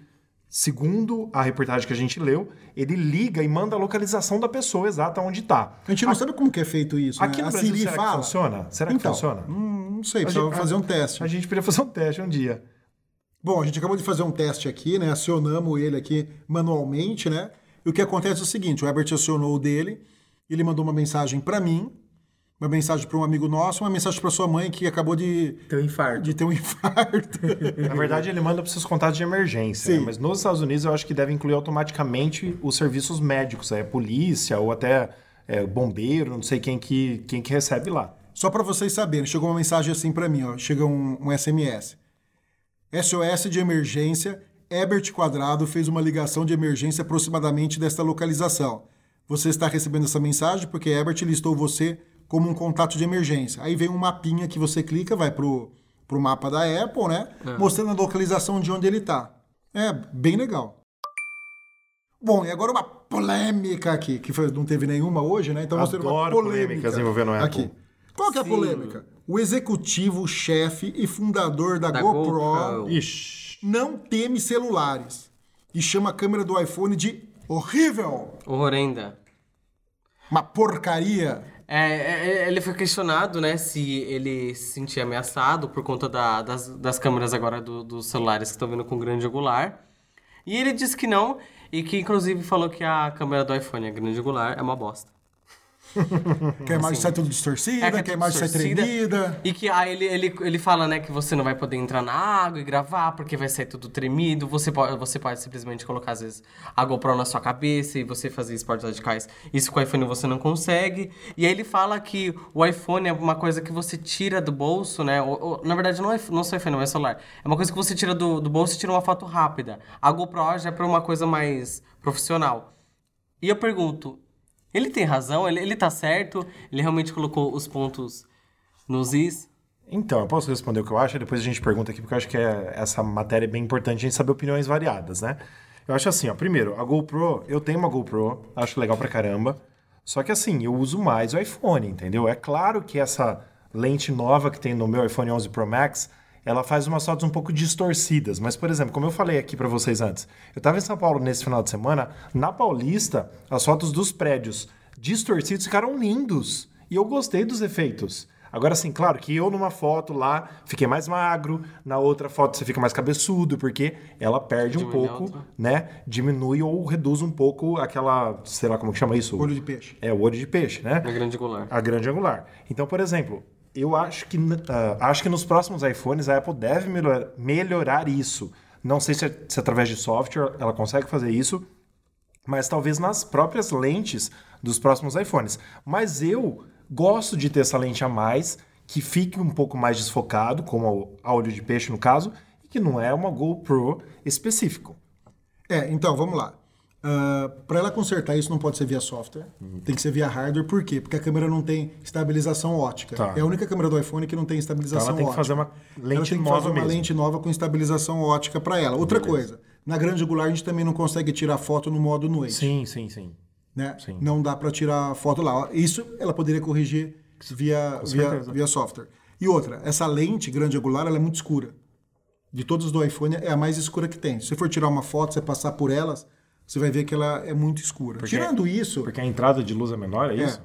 segundo a reportagem que a gente leu, ele liga e manda a localização da pessoa exata onde está. A gente não sabe como que é feito isso, Aqui né? no a Brasil, Siri será fala. que funciona? Será que Então, funciona? Hum, não sei, A precisava gente- fazer um teste. A gente podia fazer um teste um dia. Bom, a gente acabou de fazer um teste aqui, né? Acionamos ele aqui manualmente, né? E o que acontece é o seguinte: o Herbert acionou o dele, ele mandou uma mensagem para mim, uma mensagem para um amigo nosso, uma mensagem para sua mãe que acabou de, Teu infarto. de ter um infarto. Na verdade, ele manda para seus contatos de emergência. Sim. né? Mas nos Estados Unidos, eu acho que deve incluir automaticamente os serviços médicos, é polícia ou até é, bombeiro, não sei quem que, quem que recebe lá. Só para vocês saberem, chegou uma mensagem assim para mim, ó. Chega um, um SMS. SOS de emergência. Herbert Quadrado fez uma ligação de emergência aproximadamente desta localização. Você está recebendo essa mensagem porque Herbert listou você como um contato de emergência. Aí vem um mapinha que você clica, vai pro, pro mapa da Apple, né? Mostrando a localização de onde ele tá. É bem legal. Bom, e agora uma polêmica aqui, que foi- não teve nenhuma hoje, né? Então ter uma Adoro polêmica polêmicas envolvendo a aqui. Apple. Qual que é a Sim. polêmica? O executivo, chefe e fundador da, Da GoPro, GoPro. Ixi. Não teme celulares e chama a câmera do iPhone de horrível, Horrenda. uma porcaria. É, é, é, ele foi questionado, né, se ele se sentia ameaçado por conta da- das, das câmeras agora do- dos celulares que estão vindo com grande angular. E ele disse que não, e que inclusive falou que a câmera do iPhone, a grande angular, é uma bosta. Que a imagem sai tudo distorcida, É que, a tudo imagem sai tremida. E que aí ele, ele, ele fala, né, que você não vai poder entrar na água e gravar, porque vai sair tudo tremido. Você pode, você pode simplesmente colocar, às vezes, a GoPro na sua cabeça e você fazer esportes radicais. Isso com o iPhone você não consegue. E aí ele fala que o iPhone é uma coisa que você tira do bolso, né? Ou- ou- na verdade, não é não só iPhone, não é celular. É uma coisa que você tira do, do bolso e tira uma foto rápida. A GoPro já é pra uma coisa mais profissional. E eu pergunto, ele tem razão? Ele, ele tá certo? Ele realmente colocou os pontos nos is? Então, eu posso responder o que eu acho, depois a gente pergunta aqui, porque eu acho que é, essa matéria é bem importante a gente saber opiniões variadas, né? Eu acho assim, ó, primeiro, a GoPro, eu tenho uma GoPro, acho legal pra caramba, só que assim, eu uso mais o iPhone, entendeu? É claro que essa lente nova que tem no meu iPhone 11 Pro Max, ela faz umas fotos um pouco distorcidas, mas, por exemplo, como eu falei aqui pra vocês antes, eu tava em São Paulo nesse final de semana, na Paulista, as fotos dos prédios distorcidos ficaram lindos, e eu gostei dos efeitos. Agora, assim, claro que eu numa foto lá fiquei mais magro, na outra foto você fica mais cabeçudo, porque ela perde um Diminui a pouco, né? Diminui ou reduz um pouco aquela, sei lá como que chama isso? Olho de peixe. É, o olho de peixe, né? Na grande angular. A grande angular. Então, por exemplo, eu acho que, ah, acho que nos próximos iPhones a Apple deve melhor- melhorar isso. Não sei se, é- se através de software ela consegue fazer isso, mas talvez nas próprias lentes dos próximos iPhones. Mas eu gosto de ter essa lente a mais, que fique um pouco mais desfocado, como a olho de peixe no caso, e que não é uma GoPro específico. É, então, vamos lá. Para ela consertar isso não pode ser via software, tem que ser via hardware. Por quê? Porque a câmera não tem estabilização ótica. Tá. É a única câmera do iPhone que não tem Então estabilização ela tem que ótica. fazer uma ela lente tem que nova fazer uma mesmo. lente nova com estabilização ótica para ela. Outra coisa, na grande angular a gente também não consegue tirar foto no modo noite. Sim, sim, sim. né? Sim. Não dá para tirar foto lá. Isso ela poderia corrigir via, via, via software. E outra, essa lente grande angular ela é muito escura. De todas do iPhone é a mais escura que tem. Se você for tirar uma foto, você passar por elas, você vai ver que ela é muito escura. Porque- Tirando isso, Porque a entrada de luz é menor, é é, isso?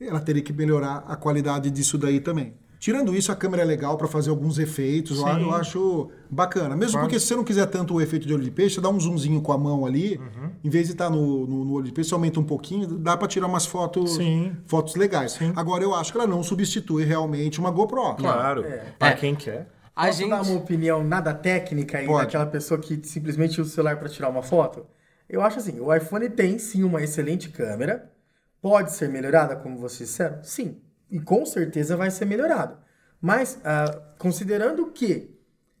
ela teria que melhorar a qualidade disso daí também. Tirando isso, a câmera é legal para fazer alguns efeitos, eu, Sim. eu acho bacana. Mesmo Claro. porque se você não quiser tanto o efeito de olho de peixe, você dá um zoomzinho com a mão ali, Uhum. em vez de estar no, no, no olho de peixe, você aumenta um pouquinho, dá para tirar umas fotos, Sim. fotos legais. Agora, eu acho que ela não substitui realmente uma GoPro. Claro. É. Pra É. quem quer. A Posso gente. dar uma opinião nada técnica aí Pode. daquela pessoa que simplesmente usa o celular para tirar uma foto? Eu acho assim, o iPhone tem sim uma excelente câmera, pode ser melhorada, como vocês disseram? Sim, e com certeza vai ser melhorada. Mas, ah, considerando que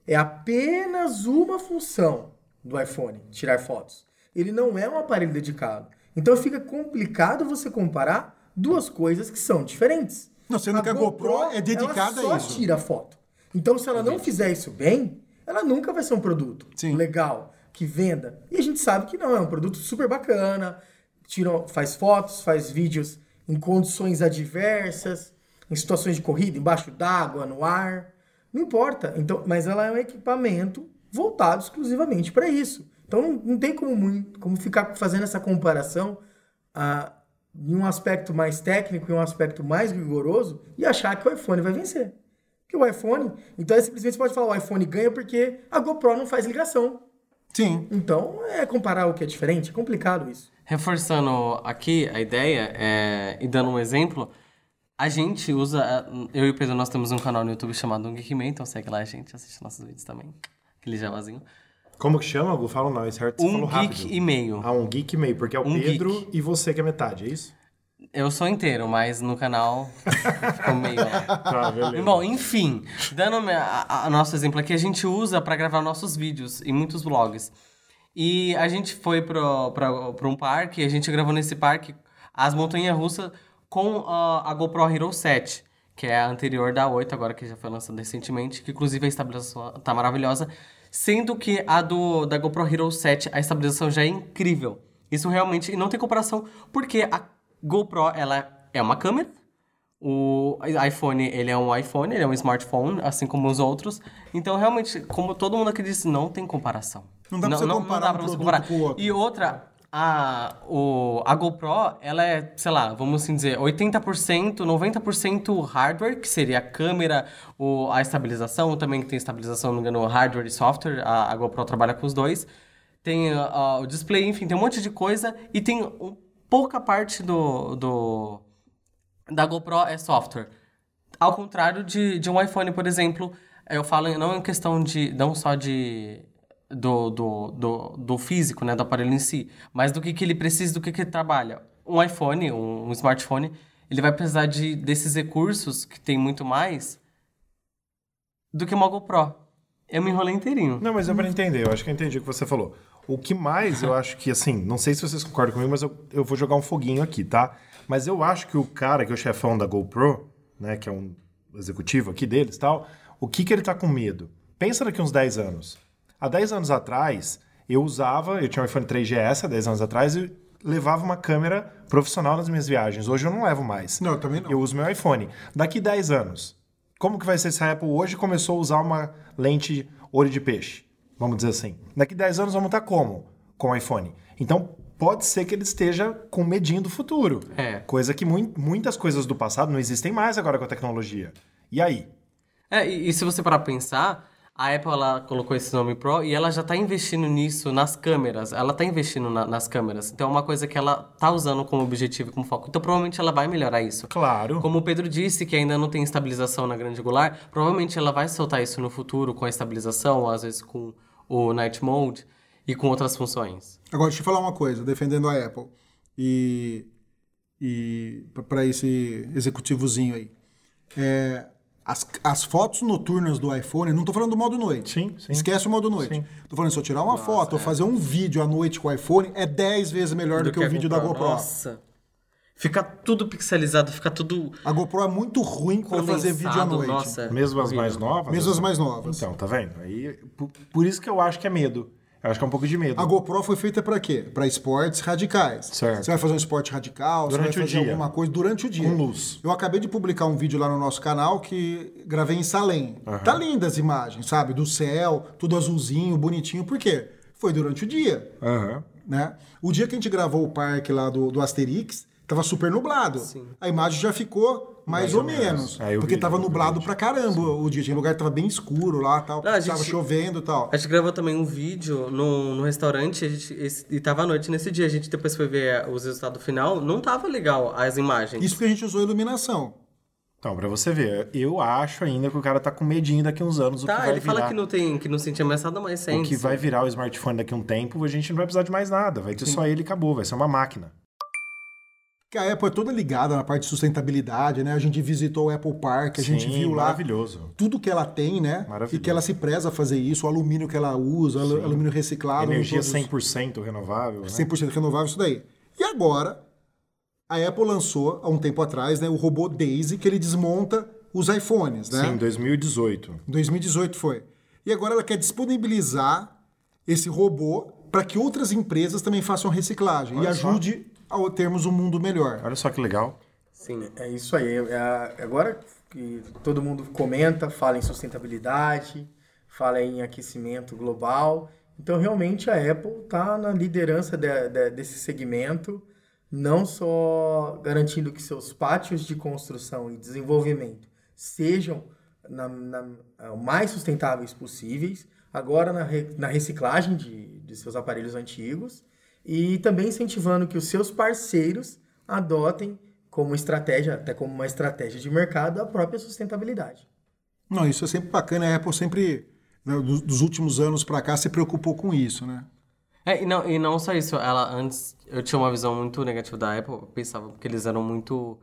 é apenas uma função do iPhone, tirar fotos, ele não é um aparelho dedicado. Então fica complicado você comparar duas coisas que são diferentes. Não, sendo que a GoPro é dedicada ela só a isso. tira foto. Então, se ela não fizer isso bem, ela nunca vai ser um produto Sim. legal, que venda. E a gente sabe que não, é um produto super bacana, tira, faz fotos, faz vídeos em condições adversas, em situações de corrida, embaixo d'água, no ar. Não importa. Então, mas ela é um equipamento voltado exclusivamente para isso. Então não, não tem como, muito, como ficar fazendo essa comparação ah, em um aspecto mais técnico e um aspecto mais rigoroso e achar que o iPhone vai vencer. Porque o iPhone, então é simplesmente você pode falar o iPhone ganha porque a GoPro não faz ligação. Sim. Então é comparar o que é diferente, é complicado isso. Reforçando aqui a ideia é, e dando um exemplo, a gente usa. Eu e o Pedro, nós temos um canal no YouTube chamado Um Geek Man, então segue lá a gente, assiste nossos vídeos também. Aquele javazinho. Como que chama, Gu? Fala o nome, certo? Você Um falou geek rápido. e meio. Ah, um geek e meio, porque é o Um Pedro geek. e você que é metade, é isso? Eu sou inteiro, mas no canal ficou meio. Tá, beleza. Bom, enfim, dando a nosso exemplo aqui, a gente usa para gravar nossos vídeos em muitos vlogs. E a gente foi pra um parque, a gente gravou nesse parque as montanhas russas com a, a GoPro Hero 7, que é a anterior da 8, agora que já foi lançada recentemente, que inclusive a estabilização tá maravilhosa. Sendo que a do, da GoPro Hero 7, a estabilização já é incrível. Isso realmente e não tem comparação, porque a GoPro ela é uma câmera, o iPhone, ele é um iPhone, ele é um smartphone, assim como os outros. Então, realmente, como todo mundo aqui disse, não tem comparação. Não dá pra você comparar um pra produto com o outro. E outra, a, o, a GoPro, ela é, sei lá, vamos assim dizer, 80%, 90% hardware, que seria a câmera, o, a estabilização, também que tem estabilização, não me engano, hardware e software, a, a GoPro trabalha com os dois. Tem ah, o display, enfim, tem um monte de coisa. E tem um- pouca parte do, do, da GoPro é software. Ao contrário de, de um iPhone, por exemplo, eu falo não em questão de não só de do, do, do, do físico, né, do aparelho em si, mas do que, que ele precisa, do que, que ele trabalha. Um iPhone, um, um smartphone, ele vai precisar de, desses recursos que tem muito mais do que uma GoPro. Eu me enrolei inteirinho. Não, mas é pra entender, eu acho que eu entendi o que você falou. O que mais eu acho que, assim, não sei se vocês concordam comigo, mas eu, eu vou jogar um foguinho aqui, tá? Mas eu acho que o cara, que é o chefão da GoPro, né, que é um executivo aqui deles e tal, o que que ele tá com medo? Pensa daqui uns 10 anos. Há 10 anos atrás, eu usava, eu tinha um iPhone 3GS há 10 anos atrás e levava uma câmera profissional nas minhas viagens. Hoje eu não levo mais. Não, eu também não. Eu uso meu iPhone. Daqui 10 anos, como que vai ser se a Apple hoje começou a usar uma lente olho de peixe? Vamos dizer assim. Daqui 10 anos vamos estar como? Com o iPhone. Então, pode ser que ele esteja com medinho do futuro. É. Coisa que mui- muitas coisas do passado não existem mais agora com a tecnologia. E aí? É, e, e se você parar pra pensar, a Apple ela colocou esse nome Pro e ela já tá investindo nisso nas câmeras. Ela tá investindo na- nas câmeras. Então é uma coisa que ela tá usando como objetivo e como foco. Então provavelmente ela vai melhorar isso. Claro. Como o Pedro disse, que ainda não tem estabilização na grande angular, provavelmente ela vai soltar isso no futuro com a estabilização, às vezes com o Night Mode e com outras funções. Agora, deixa eu falar uma coisa, defendendo a Apple e, e para esse executivozinho aí. É, as, as fotos noturnas do iPhone, não tô falando do modo noite. Sim, sim. Esquece o modo noite. Tô falando, se eu tirar uma foto ou fazer um vídeo à noite com o iPhone, é 10 vezes melhor do, que, o vídeo da GoPro. Nossa. Fica tudo pixelizado, fica tudo A GoPro é muito ruim para fazer vídeo à noite. Nossa. Mesmo as mais novas? Mesmo as mais novas. Então, tá vendo? Aí, por, por isso que eu acho que é medo. Eu acho que é um pouco de medo. A GoPro foi feita para quê? Para esportes radicais. Certo. Você vai fazer um esporte radical, Durante você vai o fazer dia. alguma coisa durante o dia. Com luz. Eu acabei de publicar um vídeo lá no nosso canal que gravei em Salem. Tá linda as imagens, sabe? Do céu, tudo azulzinho, bonitinho. Por quê? Foi durante o dia, Aham. né? O dia que a gente gravou o parque lá do, do Asterix, tava super nublado. Sim. A imagem já ficou mais, ou, menos. É, eu porque vi, tava nublado pra caramba o dia. Tinha lugar que tava bem escuro lá tal. Não, a tava gente- chovendo e tal. A gente gravou também um vídeo no, no restaurante a gente, esse- e tava à noite nesse dia. A gente depois foi ver os resultados final. Não tava legal as imagens. Isso porque a gente usou iluminação. Então, pra você ver, eu acho ainda que o cara tá com medinho daqui uns anos. o que Tá, vai ele fala virar- que não tem, que não sente ameaçada, mas O sente. que vai virar o smartphone daqui a um tempo, a gente não vai precisar de mais nada. Vai ter só ele e acabou, vai ser uma máquina. Que a Apple é toda ligada na parte de sustentabilidade, né? A gente visitou o Apple Park, a gente Sim, viu lá maravilhoso. tudo que ela tem, né? E que ela se preza a fazer isso, o alumínio que ela usa, alu- alumínio reciclado. Energia todos- 100% renovável, né? 100% renovável, isso daí. E agora, a Apple lançou, há um tempo atrás, né, o robô Daisy, que ele desmonta os iPhones, né? Sim, 2018. Em 2018 foi. E agora ela quer disponibilizar esse robô para que outras empresas também façam reciclagem Olha e ajude a termos um mundo melhor. Olha só que legal. Sim. É isso aí. É, agora que todo mundo comenta, fala em sustentabilidade, fala em aquecimento global. Então, realmente, a Apple está na liderança de- de- desse segmento, não só garantindo que seus pátios de construção e desenvolvimento sejam na- na- o mais sustentáveis possíveis, agora na, re- na reciclagem de, de seus aparelhos antigos, e também incentivando que os seus parceiros adotem como estratégia, até como uma estratégia de mercado, a própria sustentabilidade. Não, isso é sempre bacana. A Apple sempre, né, dos, dos últimos anos para cá, se preocupou com isso, né? É, e não, e não só isso, ela antes. Eu tinha uma visão muito negativa da Apple, eu pensava que eles eram muito.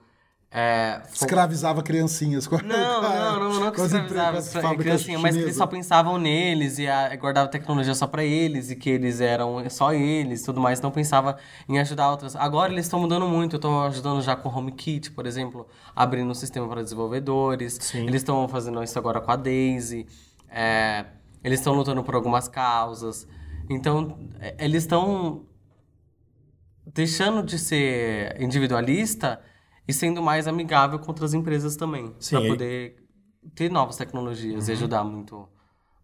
É, fo- Escravizava criancinhas. com a- Não, não, não, não que escravizava com as escra- fábricas criancinha, mas que eles só pensavam neles e a, guardavam tecnologia só pra eles e que eles eram só eles e tudo mais, não pensava em ajudar outras. Agora eles estão mudando muito, estão ajudando já com o HomeKit, por exemplo, abrindo um sistema para desenvolvedores. Sim. Eles estão fazendo isso agora com a Daisy. é, eles estão lutando por algumas causas. Então, é, eles estão deixando de ser individualista e sendo mais amigável com outras empresas também. E- poder ter novas tecnologias e ajudar muito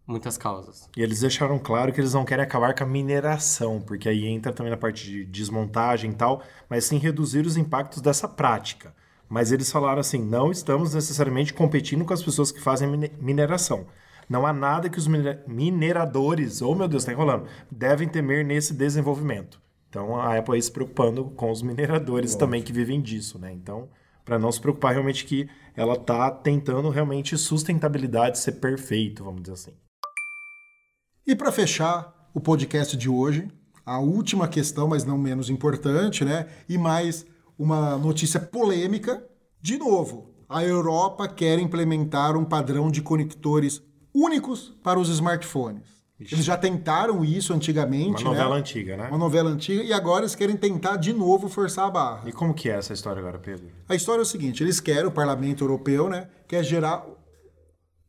muitas causas. E eles deixaram claro que eles não querem acabar com a mineração, porque aí entra também na parte de desmontagem e tal, mas sim reduzir os impactos dessa prática. Mas eles falaram assim: não estamos necessariamente competindo com as pessoas que fazem mine- mineração. Não há nada que os mine- mineradores, oh meu Deus, tá enrolando, devem temer nesse desenvolvimento. Então a Apple aí se preocupando com os mineradores também que vivem disso, né? Então, para não se preocupar realmente que ela tá tentando realmente sustentabilidade ser perfeito, vamos dizer assim. E para fechar o podcast de hoje, a última questão, mas não menos importante, né? E mais uma notícia polêmica. De novo, a Europa quer implementar um padrão de conectores únicos para os smartphones. Eles já tentaram isso antigamente, Uma novela né? antiga, né? Uma novela antiga, e agora eles querem tentar de novo forçar a barra. E como que é essa história agora, Pedro? A história é o seguinte: eles querem, o parlamento europeu, né? Quer gerar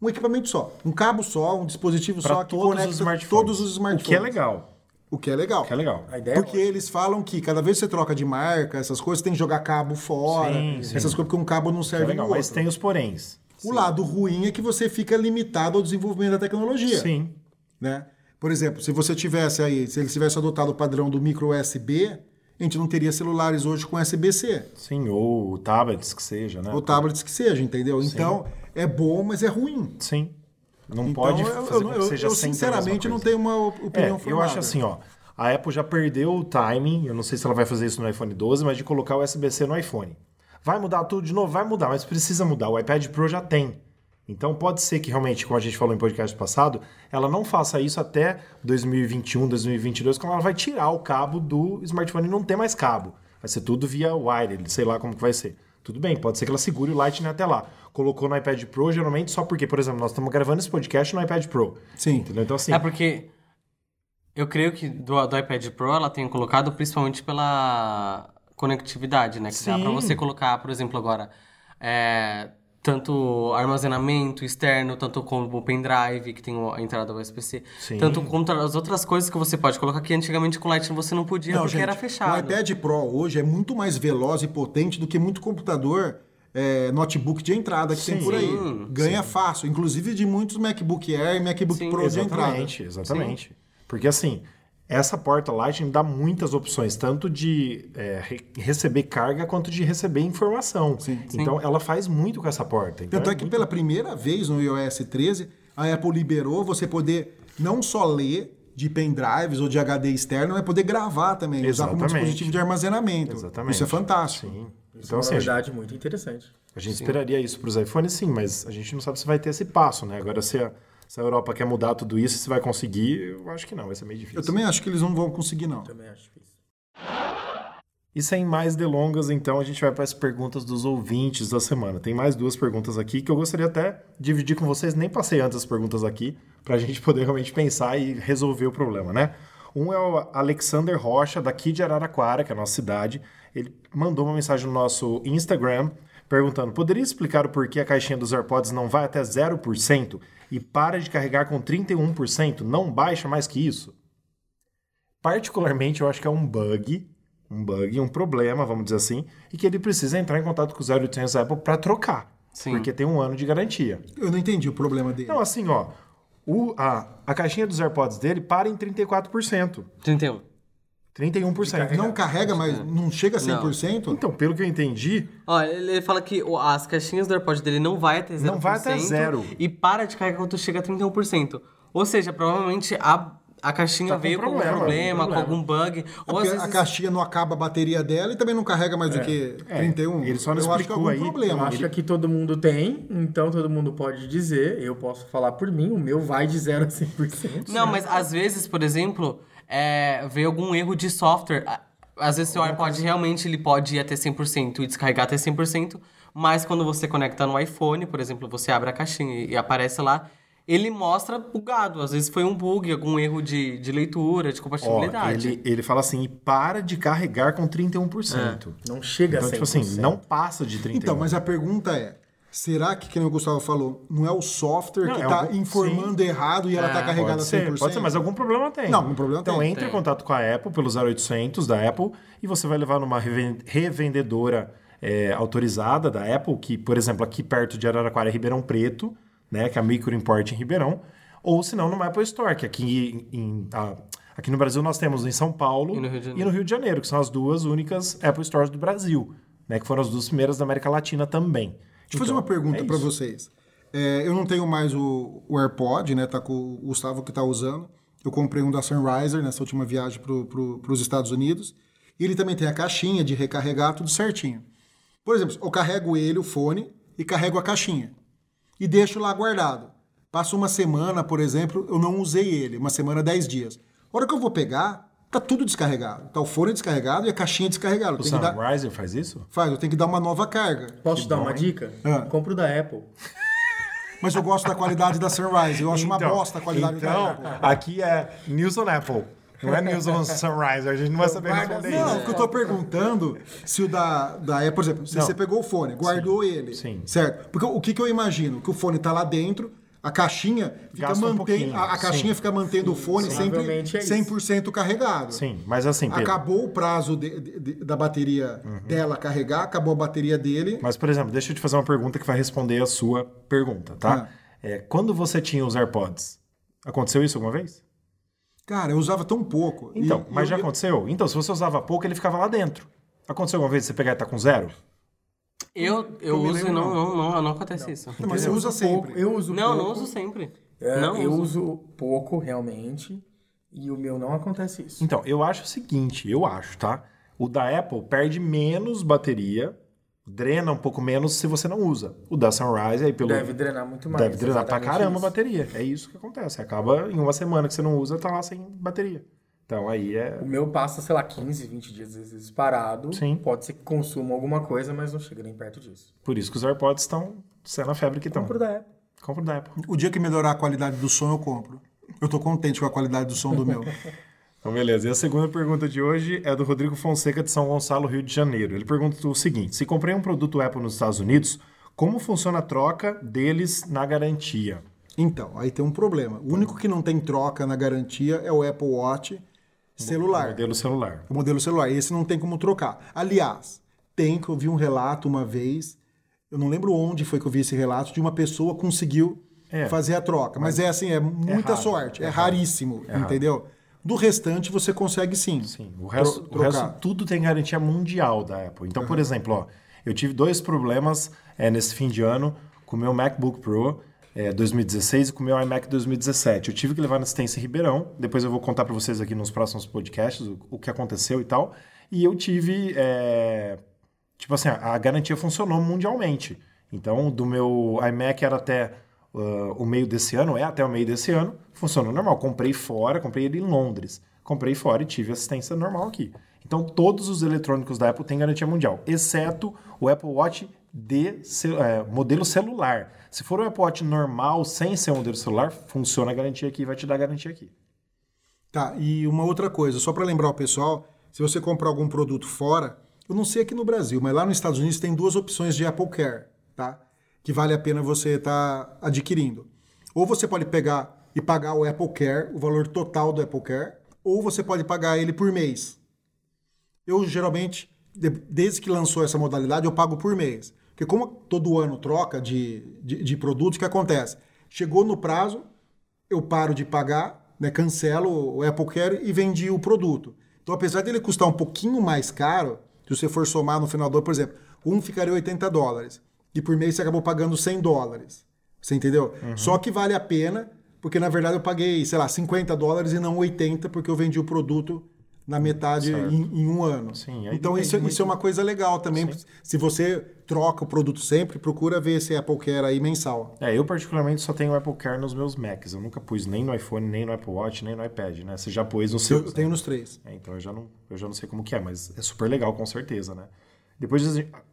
um equipamento só, um cabo só, um dispositivo Para só que todos conecta os smartphones. todos os smartphones. O que é legal. O que é legal. O que é legal. A ideia é Porque eles falam que cada vez que você troca de marca, essas coisas, tem que jogar cabo fora, Sim, sim. essas coisas, porque um cabo não É serve legal. no Mas tem os poréns. O lado ruim é que você fica limitado ao desenvolvimento da tecnologia. Sim. Né? Por exemplo, se você tivesse aí, se eles tivessem adotado o padrão do micro USB, a gente não teria celulares hoje com USB-C. Sim, ou tablets que seja, né? Ou tablets que seja, entendeu? Então, é bom, mas é ruim. Sim. Não Então, pode eu, fazer eu, eu- seja eu, a sinceramente não tenho uma op- opinião É, formada. eu acho assim, ó. A Apple já perdeu o timing, eu não sei se ela vai fazer isso no iPhone 12, mas de colocar o USB-C no iPhone. Vai mudar tudo de novo? Vai mudar, mas precisa mudar. O iPad Pro já tem. Então pode ser que realmente, como a gente falou em podcast passado, ela não faça isso até 2021, 2022, quando ela vai tirar o cabo do smartphone e não ter mais cabo. Vai ser tudo via wire, sei lá como que vai ser. Tudo bem, pode ser que ela segure o Lightning até lá. Colocou no iPad Pro, geralmente só porque, por exemplo, nós estamos gravando esse podcast no iPad Pro. Sim. Entendeu? Então assim, É porque eu creio que do, do iPad Pro ela tem colocado principalmente pela conectividade, né? Que dá Sim. pra você colocar, por exemplo, agora, é, tanto armazenamento externo, tanto como o pendrive, que tem o- a entrada USB-C, Sim. tanto quanto as outras coisas que você pode colocar que antigamente com Lightning você não podia Não, porque gente, era fechado. O iPad Pro hoje é muito mais veloz e potente do que muito computador é, notebook de entrada que tem Sim, por aí. Ganha fácil, inclusive de muitos MacBook Air e MacBook Sim, Pro de entrada. Exatamente, exatamente. Porque assim, essa porta Lightning dá muitas opções, tanto de é, re- receber carga quanto de receber informação. Então ela faz muito com essa porta. Então, Tanto é é que muito- pela primeira vez no iOS 13, a Apple liberou você poder não só ler de pendrives ou de HD externo, mas poder gravar também, usar como Exatamente. dispositivo de armazenamento. Exatamente. Isso é fantástico. Sim. Isso Então, é uma assim, novidade muito interessante. a gente esperaria isso para os iPhones, sim, mas a gente não sabe se vai ter esse passo, né? Agora, se a, se a Europa quer mudar tudo isso, se vai conseguir, eu acho que não, vai ser meio difícil. Eu também acho que eles não vão conseguir, não. Também acho difícil. E sem mais delongas, então, a gente vai para as perguntas dos ouvintes da semana. Tem mais duas perguntas aqui que eu gostaria até de dividir com vocês. Nem passei antes as perguntas aqui, para a gente poder realmente pensar e resolver o problema, né? Um é o Alexander Rocha, daqui de Araraquara, que é a nossa cidade. Ele mandou uma mensagem no nosso Instagram perguntando: poderia explicar o porquê a caixinha dos AirPods não vai até 0% e para de carregar com 31%? Não baixa mais que isso? Particularmente, eu acho que é um bug, um bug, um problema, vamos dizer assim, e que ele precisa entrar em contato com o 0800 Apple para trocar. Sim. Porque tem um ano de garantia. Eu não entendi o problema dele. Então, assim, ó, o, a, a caixinha dos AirPods dele para em 34%, 31. 31%. não carrega, mas não chega a 100%? Então, pelo que eu entendi, Ó, ele fala que as caixinhas do AirPod dele não vai até 0%. Não vai até zero. E para de carregar quando chega a 31%. Ou seja, provavelmente a, a caixinha Tá com veio com, problema, algum problema, com com algum bug. Ou É Porque às vezes... a caixinha não acaba a bateria dela e também não carrega mais do que 31. ele só não Eu acho que é explicou algum aí. Eu problema. acho que aqui todo mundo tem, então todo mundo pode dizer, eu posso falar por mim, o meu vai de 0 a 100%. Não, mas às vezes, por exemplo, é, veio algum erro de software. Às vezes seu iPod realmente ele pode ir até 100% e descarregar até 100%, mas quando você conecta no iPhone, por exemplo, você abre a caixinha e aparece lá, ele mostra bugado. Às vezes foi um bug, algum erro de, de leitura, de ó, compatibilidade. ele, ele fala assim, e para de carregar com 31%. Não chega Então, a 100%. tipo assim, não passa de 31%. Então, mas a pergunta é: será que, como o Gustavo falou, não é o software Não, que é está algum- informando errado e ela está carregada Pode a ser, 100%? pode ser, mas algum problema tem. Não, algum problema então, tem. entre em Tem. contato com a Apple pelo 0800 da Apple e você vai levar numa reven- revendedora é, autorizada da Apple, que, por exemplo, aqui perto de Araraquara é Ribeirão Preto, né, que é a Micro Import em Ribeirão, ou se não, numa Apple Store, que aqui, em, a- aqui no Brasil nós temos em São Paulo E no Rio de Janeiro. e no Rio de Janeiro, que são as duas únicas Apple Stores do Brasil, né, que foram as duas primeiras da América Latina também. Deixa eu fazer Então, uma pergunta é para vocês. É, eu não tenho mais o, o AirPod, né? Tá com o Gustavo que tá usando. Eu comprei um da Sunriser nessa última viagem para pro, os Estados Unidos. E ele também tem a caixinha de recarregar, tudo certinho. Por exemplo, eu carrego ele, o fone, e carrego a caixinha. E deixo lá guardado. Passa uma semana, por exemplo, eu não usei ele. Uma semana, 10 dias. A hora que eu vou pegar, tá tudo descarregado. Tá o fone descarregado e a caixinha descarregada. O que dar- Sunriser faz isso? Faz, eu tenho que dar uma nova carga. Posso te dar bom, uma hein? dica? Ah. Compro da Apple. Mas eu gosto da qualidade da Sunrise. Eu acho uma bosta a qualidade então, da Apple. aqui é News on Apple. Não é News on Sunrise. A gente não vai saber Guarda responder Não, isso. o que eu tô perguntando, se o da, da Apple, por exemplo, se Não. você pegou o fone, guardou ele, sim. certo? Porque o que, que eu imagino? Que o fone tá lá dentro, a caixinha fica Gasta um mantendo, pouquinho, a, a caixinha sim. fica mantendo o fone sempre é isso. 100% carregado. Sim, mas assim, Pedro, Acabou o prazo de- de- de- da bateria Uhum. dela carregar, acabou a bateria dele. Mas, por exemplo, deixa eu te fazer uma pergunta que vai responder a sua pergunta, tá? É, quando você tinha os AirPods, aconteceu isso alguma vez? Cara, eu usava tão pouco. Então, E- mas eu- já eu- aconteceu? Então, se você usava pouco, ele ficava lá dentro. Aconteceu alguma vez você pegar e tá com zero? Eu, eu me uso e não, não. não, não, não acontece isso. Não, mas você usa pouco, sempre. Eu uso Não, pouco. não uso sempre. É, não eu uso. uso pouco, realmente. E o meu não acontece isso. Então, eu acho o seguinte, eu acho, tá? O da Apple perde menos bateria, drena um pouco menos se você não usa. O da Sunrise aí pelo Deve drenar muito mais. deve drenar pra caramba a isso. bateria. É isso que acontece. Acaba em uma semana que você não usa, tá lá sem bateria. Então aí é O meu passa, sei lá, 15, 20 dias às vezes parado. Sim. Pode ser que consuma alguma coisa, mas não chega nem perto disso. por isso que os AirPods estão sendo a febre que estão. Compro da Apple. Compra da Apple. O dia que melhorar a qualidade do som, eu compro. Eu tô contente com a qualidade do som do meu. Então, beleza. E a segunda pergunta de hoje é do Rodrigo Fonseca de São Gonçalo, Rio de Janeiro. Ele pergunta o seguinte: se comprei um produto Apple nos Estados Unidos, como funciona a troca deles na garantia? Então, aí tem um problema. O único que não tem troca na garantia é o Apple Watch celular. Modelo celular. O modelo celular. Esse não tem como trocar. Aliás, tem que eu vi um relato uma vez, eu não lembro onde foi que eu vi esse relato, de uma pessoa que conseguiu É. fazer a troca. Mas é assim, é muita raro, sorte, é, é raríssimo, É entendeu? Do restante você consegue sim. Sim, o resto, o resto tudo tem garantia mundial da Apple. Então, por exemplo, ó, eu tive dois problemas é, nesse fim de ano com o meu MacBook Pro é, 2016 e com o meu iMac 2017. Eu tive que levar na assistência em Ribeirão. Depois eu vou contar para vocês aqui nos próximos podcasts o, o que aconteceu e tal. E eu tive, é, tipo assim, a, a garantia funcionou mundialmente. Então, do meu iMac era até uh, o meio desse ano, é até o meio desse ano, funcionou normal. Comprei fora, comprei ele em Londres. Comprei fora e tive assistência normal aqui. Então, todos os eletrônicos da Apple têm garantia mundial, exceto o Apple Watch de é, modelo celular. Se for o Apple Watch normal, sem ser um modelo celular, funciona a garantia aqui, vai te dar garantia aqui. Tá, e uma outra coisa, só para lembrar o pessoal, se você comprar algum produto fora, eu não sei aqui no Brasil, mas lá nos Estados Unidos tem duas opções de Apple Care, tá? Que vale a pena você estar adquirindo. Ou você pode pegar e pagar o Apple Care, o valor total do Apple Care, ou você pode pagar ele por mês. Eu geralmente, de- desde que lançou essa modalidade, eu pago por mês. Porque como todo ano troca de, de, de produtos, o que acontece? Chegou no prazo, eu paro de pagar, né, cancelo o Apple Care e vendi o produto. Então, apesar dele custar um pouquinho mais caro, se você for somar no final do ano, por exemplo, um ficaria 80 dólares e por mês você acabou pagando 100 dólares. Você entendeu? Só que vale a pena, porque na verdade eu paguei, sei lá, 50 dólares e não 80, porque eu vendi o produto na metade em, em um ano. Sim, então isso, muito. isso é uma coisa legal também. Se você troca o produto sempre, procura ver esse Apple Care aí mensal. É, eu particularmente só tenho Apple Care nos meus Macs. Eu nunca pus nem no iPhone, nem no Apple Watch, nem no iPad, né? Você já pôs no seu. Eu, eu tenho nos três. É, então eu já, não, eu já não sei como que é, mas é super legal, com certeza, né? Depois,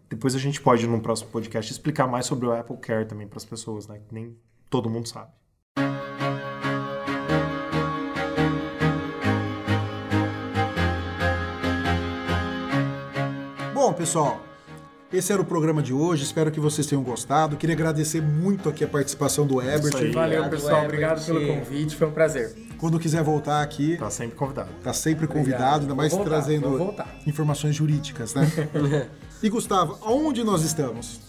depois a gente pode, no próximo podcast, explicar mais sobre o Apple Care também para as pessoas, né? Que nem todo mundo sabe. Bom, pessoal, esse era o programa de hoje. Espero que vocês tenham gostado. Queria agradecer muito aqui a participação do Herbert. aí. Valeu, Obrigado, pessoal. Herbert. Obrigado pelo convite. Foi um prazer. Quando quiser voltar aqui, Tá sempre convidado. tá sempre convidado, ainda mais Vou voltar, trazendo informações jurídicas, né? e Gustavo, aonde nós estamos?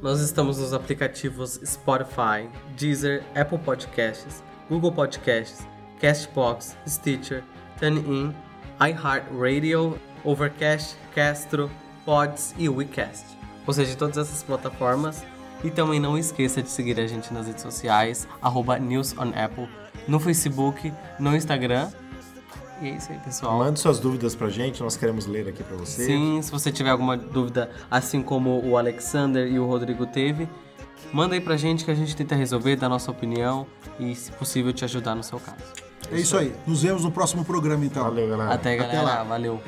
Nós estamos nos aplicativos Spotify, Deezer, Apple Podcasts, Google Podcasts, Castbox, Stitcher, TuneIn, iHeartRadio, Overcast, Castro, Pods e WeCast. Ou seja, todas essas plataformas. E também não esqueça de seguir a gente nas redes sociais, arroba News on Apple, no Facebook, no Instagram. E é isso aí, pessoal. Mande suas dúvidas pra gente, nós queremos ler aqui pra você. Sim, se você tiver alguma dúvida, assim como o Alexander e o Rodrigo teve, manda aí pra gente que a gente tenta resolver, dar nossa opinião e, se possível, te ajudar no seu caso. É isso aí. Nos vemos no próximo programa, então. Valeu, galera. Até, Até galera. lá. Valeu.